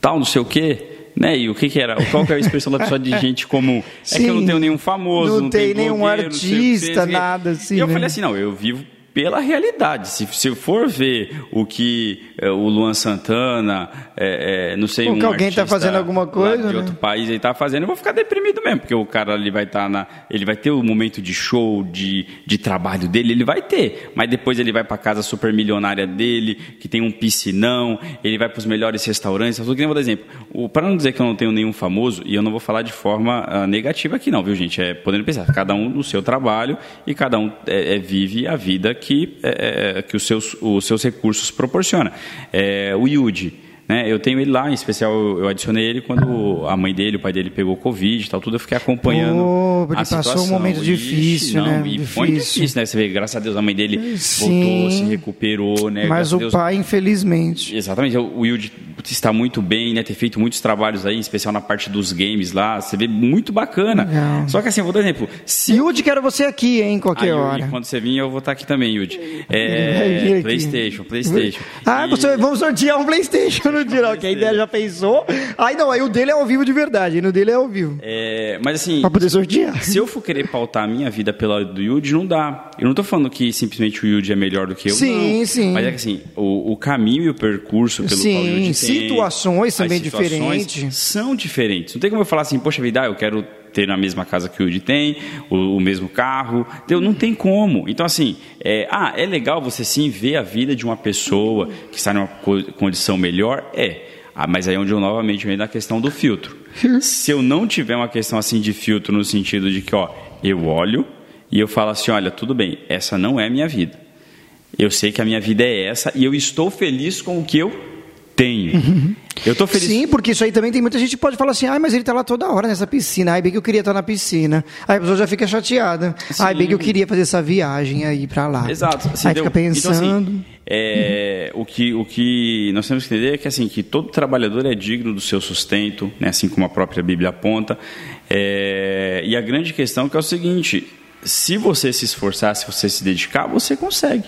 tal, não sei o quê. Né? E o que, que era? Qual que é a expressão da pessoa de gente comum? Sim, é que eu não tenho nenhum famoso, não, não tem tenho nenhum artista, nada assim. E eu né? falei assim: não, eu vivo pela realidade. Se, se for ver o que é, o Luan Santana, é, é, não sei, Porque um alguém está fazendo alguma coisa, de né? outro país ele está fazendo, eu vou ficar deprimido mesmo, porque o cara ali vai estar na, ele vai ter o momento de show, de, de trabalho dele, ele vai ter, mas depois ele vai para casa super milionária dele, que tem um piscinão, ele vai para os melhores restaurantes, tudo que nem vou dar exemplo. Para não dizer que eu não tenho nenhum famoso, e eu não vou falar de forma uh, negativa aqui não, viu gente? É podendo pensar, cada um no seu trabalho e cada um vive a vida que, é, que os, seus, os seus recursos proporciona. É, o Yudi, né, eu tenho ele lá, em especial eu adicionei ele quando a mãe dele, o pai dele pegou Covid e tal, tudo eu fiquei acompanhando. Ele a passou situação. um momento difícil, Ixi, não, né? E foi Difícil. difícil, né? Você vê, graças a Deus a mãe dele Sim. voltou, se recuperou, né? Mas o Deus, pai, infelizmente. Exatamente, o Wilde está muito bem, né? Ter feito muitos trabalhos aí, em especial na parte dos games lá, você vê muito bacana. Legal. Só que assim, eu vou dar um exemplo. Se Yudi, quero você aqui, hein, qualquer hora. quando você vir, eu vou estar aqui também, Yudi. É. Playstation, Playstation. Ah, E- você, vamos sortear um Playstation no que a ideia já pensou. Aí não, aí o dele é ao vivo de verdade, no dele é ao vivo. É, mas assim, Pra poder sortear. se eu for querer pautar a minha vida pela do Yuji, não dá. Eu não tô falando que simplesmente o Yuji é melhor do que eu, Sim, não. sim. Mas é que assim, o, o caminho e o percurso pelo qual o Sim, Yuji tem... situações também situações diferentes. São diferentes. Não tem como eu falar assim, poxa vida, eu quero ter na mesma casa que o Yuji tem, o, o mesmo carro. Entendeu? Não tem como. Então assim, é, ah, é legal você sim ver a vida de uma pessoa que está numa co- condição melhor? É. Ah, mas aí é onde eu novamente venho na questão do filtro. Se eu não tiver uma questão assim de filtro no sentido de que, ó, eu olho e eu falo assim, olha, tudo bem, essa não é a minha vida. Eu sei que a minha vida é essa e eu estou feliz com o que eu tenho. Eu estou feliz. Sim, porque isso aí também tem muita gente que pode falar assim, ai, mas ele tá lá toda hora nessa piscina, ai, bem que eu queria estar na piscina. Aí a pessoa já fica chateada. Ai, bem que eu queria fazer essa viagem aí pra lá. Exato. assim, aí deu- fica pensando. Então, assim, é, o, que, o que nós temos que entender é que, assim, que todo trabalhador é digno do seu sustento, né, assim como a própria Bíblia aponta. É, e a grande questão que é o seguinte: se você se esforçar, se você se dedicar, você consegue.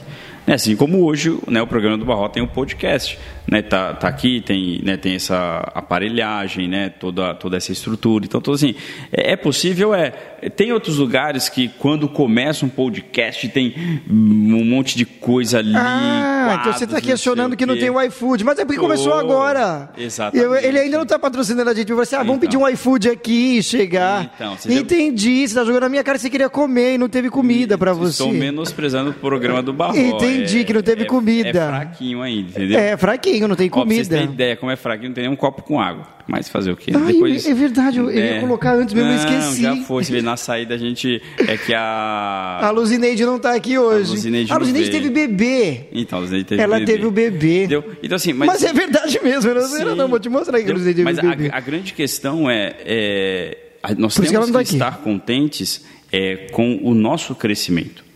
Né, assim como hoje né, o programa do Barro tem um podcast. Né, tá, tá aqui, tem, né, tem essa aparelhagem, né, toda, toda essa estrutura. Então, tudo assim, é, é possível, é. Tem outros lugares que, quando começa um podcast, tem um monte de coisa ali. Ah, então você está quadros, questionando que não tem o iFood, mas é porque começou agora. Exatamente. Eu- ele ainda não está patrocinando a gente. Você, ah, vamos Então. pedir um iFood aqui e chegar. Então, você já- Entendi, você está jogando na minha cara você queria comer e não teve comida para você. Estou menosprezando o programa do Barro. Entendi que não teve comida. É fraquinho ainda, entendeu? É fraquinho, não tem Ó, pra vocês comida. terem ideia como é fraquinho, não tem nem um copo com água. Mas fazer o quê? Ai, é verdade, eu- eu ia colocar antes mesmo, eu não, esqueci. já foi. Você vê, na saída a gente... É que a... A Luzineide não está aqui hoje. A Luzineide a Luzineide teve bebê. Então, a Luzineide teve Ela bebê. teve o bebê. Entendeu? Então, assim, mas... Mas, é verdade mesmo, eu não Sim. não, vou te mostrar que a Luzineide teve Mas bebê. a, a grande questão é, é, nós Por temos que, tá estar contentes é, com o nosso crescimento.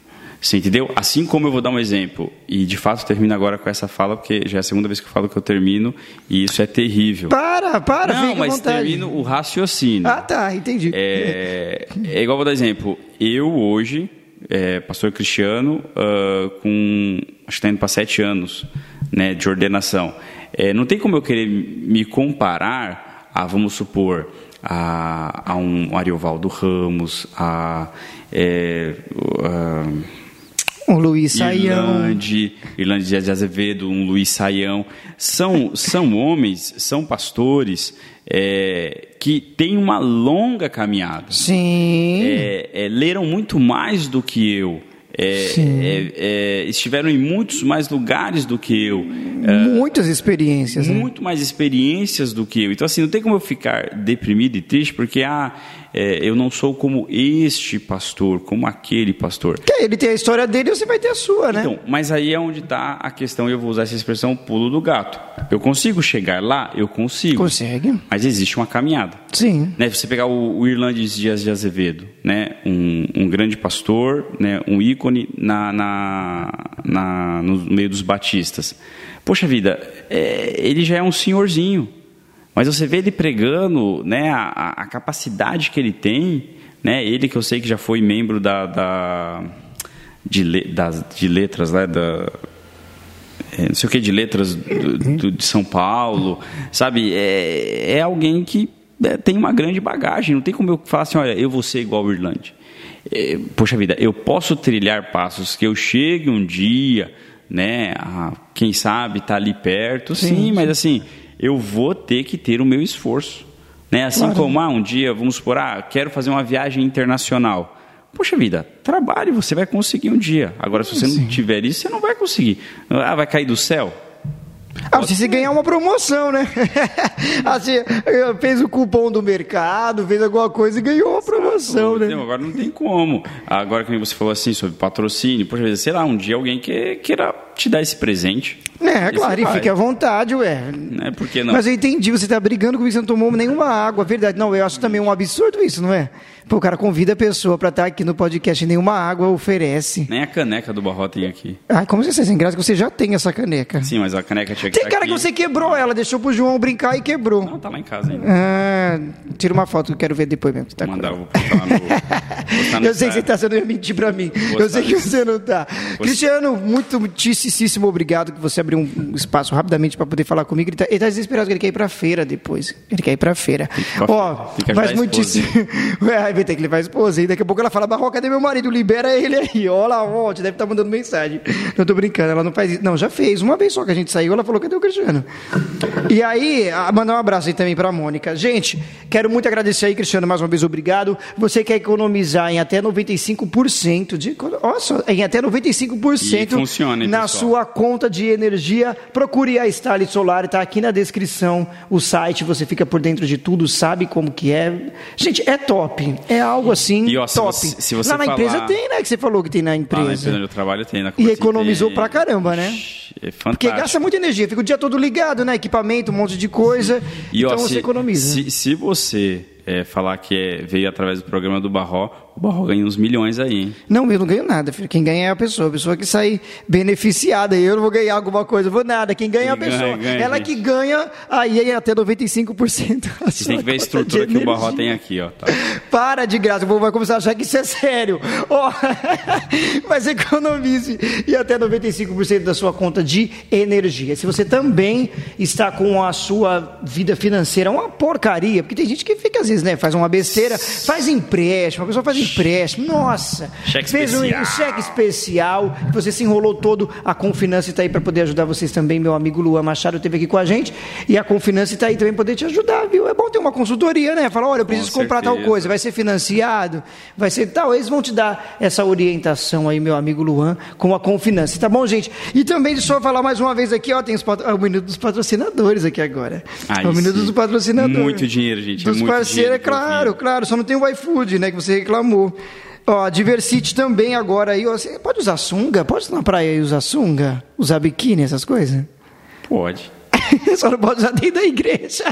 Você entendeu? Assim como eu vou dar um exemplo, e de fato termino agora com essa fala, porque já é a segunda vez que eu falo que eu termino, e isso é terrível. Para, para, Não, mas vontade. termino o raciocínio. Ah, tá, entendi. É, é igual vou dar exemplo. Eu hoje, é, pastor Cristiano, ah, com acho que está indo para sete anos né, de ordenação. É, não tem como eu querer me comparar a, vamos supor, a, a um Ariovaldo Ramos, a. é, a O Luiz Saião. Irlande, Irlande de Azevedo, um Luiz Saião, são, são homens, são pastores é, que têm uma longa caminhada. Sim. É, é, leram muito mais do que eu. É, Sim. é, é, estiveram em muitos mais lugares do que eu. Muitas experiências, né? Muito mais experiências do que eu. Então, assim, não tem como eu ficar deprimido e triste porque, ah, é, eu não sou como este pastor, como aquele pastor. Ele tem a história dele e você vai ter a sua, né? Então, mas aí é onde está a questão, eu vou usar essa expressão, pulo do gato. Eu consigo chegar lá? Eu consigo. Consegue. Mas existe uma caminhada. Sim. Né, você pegar o, o Irlandes Dias de Azevedo, né, um, um grande pastor, né, um ícone na, na, na, no meio dos batistas. Poxa vida, é, ele já é um senhorzinho. Mas você vê ele pregando, né, a, a, capacidade que ele tem, né, ele que eu sei que já foi membro da, da de, le, das, de letras, né, da, é, não sei o que, de letras do, do, de São Paulo, sabe, é, é alguém que é, tem uma grande bagagem, não tem como eu falar assim, olha, eu vou ser igual o Irlande. É, poxa vida, eu posso trilhar passos que eu chegue um dia, né, a, quem sabe tá ali perto, sim, sim mas assim eu vou ter que ter o meu esforço. Né? Assim claro. como, ah, um dia, vamos supor, ah, quero fazer uma viagem internacional. Poxa vida, trabalhe, você vai conseguir um dia. Agora, se você não tiver isso, você não vai conseguir. Ah, vai cair do céu? Ah, você se ganhar uma promoção, né? assim, fez o cupom do mercado, fez alguma coisa e ganhou uma promoção, né? Não, agora não tem como. Agora que você falou assim sobre patrocínio, poxa, sei lá, um dia alguém que, queira te dar esse presente. É, claro, e fique à vontade, ué. É, porque não? Mas eu entendi, você está brigando comigo, você não tomou nenhuma água, verdade. Não, eu acho também um absurdo isso, não é? Pô, o cara convida a pessoa para estar tá aqui no podcast e nenhuma água oferece. Nem a caneca do Barro tem aqui. Ah, como você é sem graça que você já tem essa caneca. Sim, mas a caneca tinha que Tem tá cara aqui. que você quebrou ela, deixou pro João brincar e quebrou. Não, tá lá em casa ainda. Ah, tira uma foto que eu quero ver depois mesmo. Tá vou mandar, vou postar no, Eu sei que você tá sendo mentir para mim. eu sei que você não tá. Cristiano, muito, muitíssimo obrigado que você abriu um espaço rapidamente para poder falar comigo. Ele tá, ele tá desesperado que ele quer ir pra feira depois. Ele quer ir pra feira. Ó, oh, mas muitíssimo. Vai ter que levar a esposa. E daqui a pouco ela fala: Barro, cadê meu marido? Libera ele aí. Olha lá. Deve estar tá mandando mensagem. Não tô brincando, ela não faz isso. Não, já fez. Uma vez só que a gente saiu, ela falou: cadê o Cristiano? E aí, mandar um abraço aí também pra Mônica. Gente, quero muito agradecer aí, Cristiano, mais uma vez, obrigado. Você quer economizar em até 95% de. Nossa, em até 95% funciona, na pessoal. sua conta de energia. Procure a Style Solar, está aqui na descrição o site, você fica por dentro de tudo, sabe como que é. Gente, é top. É algo assim e, ó, top. Se você, se você Lá na falar... empresa tem, né? Que você falou que tem na empresa. Lá na empresa onde eu trabalho tem. Na e economizou tem... pra caramba, né? É fantástico. Porque gasta muita energia, fica o dia todo ligado, né? Equipamento, um monte de coisa. E, então ó, você se, economiza. Se, se você é, falar que é, veio através do programa do Barró, o Barró ganha uns milhões aí, hein? Não, eu não ganho nada, filho. Quem ganha é a pessoa. A pessoa que sai beneficiada. Eu não vou ganhar alguma coisa, eu vou nada. Quem ganha é a pessoa. Ganha, Ela gente. que ganha, aí é até 95%. Você tem que ver a estrutura que o Barró tem aqui, ó. Tá. Para de graça, o povo vai começar a achar que isso é sério. Oh, mas economize e até 95% da sua conta de energia. Se você também está com a sua vida financeira uma porcaria, porque tem gente que fica às vezes, né, faz uma besteira, faz empréstimo, a pessoa faz empréstimo, nossa, cheque fez especial. um cheque especial, você se enrolou todo, a Confinança está aí para poder ajudar vocês também, meu amigo Luan Machado esteve aqui com a gente, e a Confinança está aí também para poder te ajudar, viu? É bom ter uma consultoria, né? Falar, olha, eu preciso com comprar certeza. tal coisa, vai ser financiado, vai ser tal, eles vão te dar essa orientação aí, meu amigo Luan, com a Confinança, tá bom, gente? E também, só falar mais uma vez aqui, ó, tem os patro... o minuto dos patrocinadores aqui agora. Aí, o minuto sim. dos patrocinadores. Muito dinheiro, gente. Dos é parceiros, é claro, claro, só não tem o iFood, né, que você reclamou. Ó, Diversity também agora aí, ó, você pode usar sunga? Pode ir na praia e usar sunga? Usar biquíni, essas coisas? Pode. Só não pode usar dentro da igreja.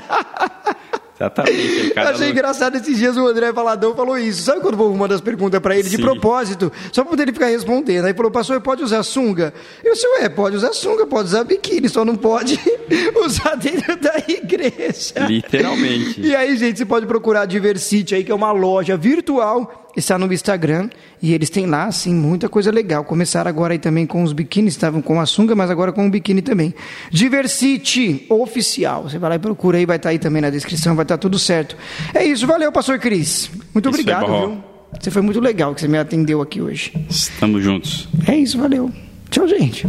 Exatamente. Cada Achei engraçado esses dias o André Valadão falou isso. Sabe quando vou uma das perguntas para ele Sim. de propósito? Só para poder ele ficar respondendo. Aí falou, pastor, pode usar sunga? Eu disse, ué, pode usar sunga, pode usar biquíni, só não pode usar dentro da igreja. Literalmente. E aí, gente, você pode procurar a Diversity aí, que é uma loja virtual está no Instagram e eles têm lá, assim, muita coisa legal. Começaram agora aí também com os biquínis, estavam com a sunga, mas agora com o biquíni também. Diversity Oficial. Você vai lá e procura aí, vai estar tá aí também na descrição, vai estar tá tudo certo. É isso, valeu, pastor Cris. Muito isso obrigado, viu? Você foi muito legal que você me atendeu aqui hoje. Estamos juntos. É isso, valeu. Tchau, gente.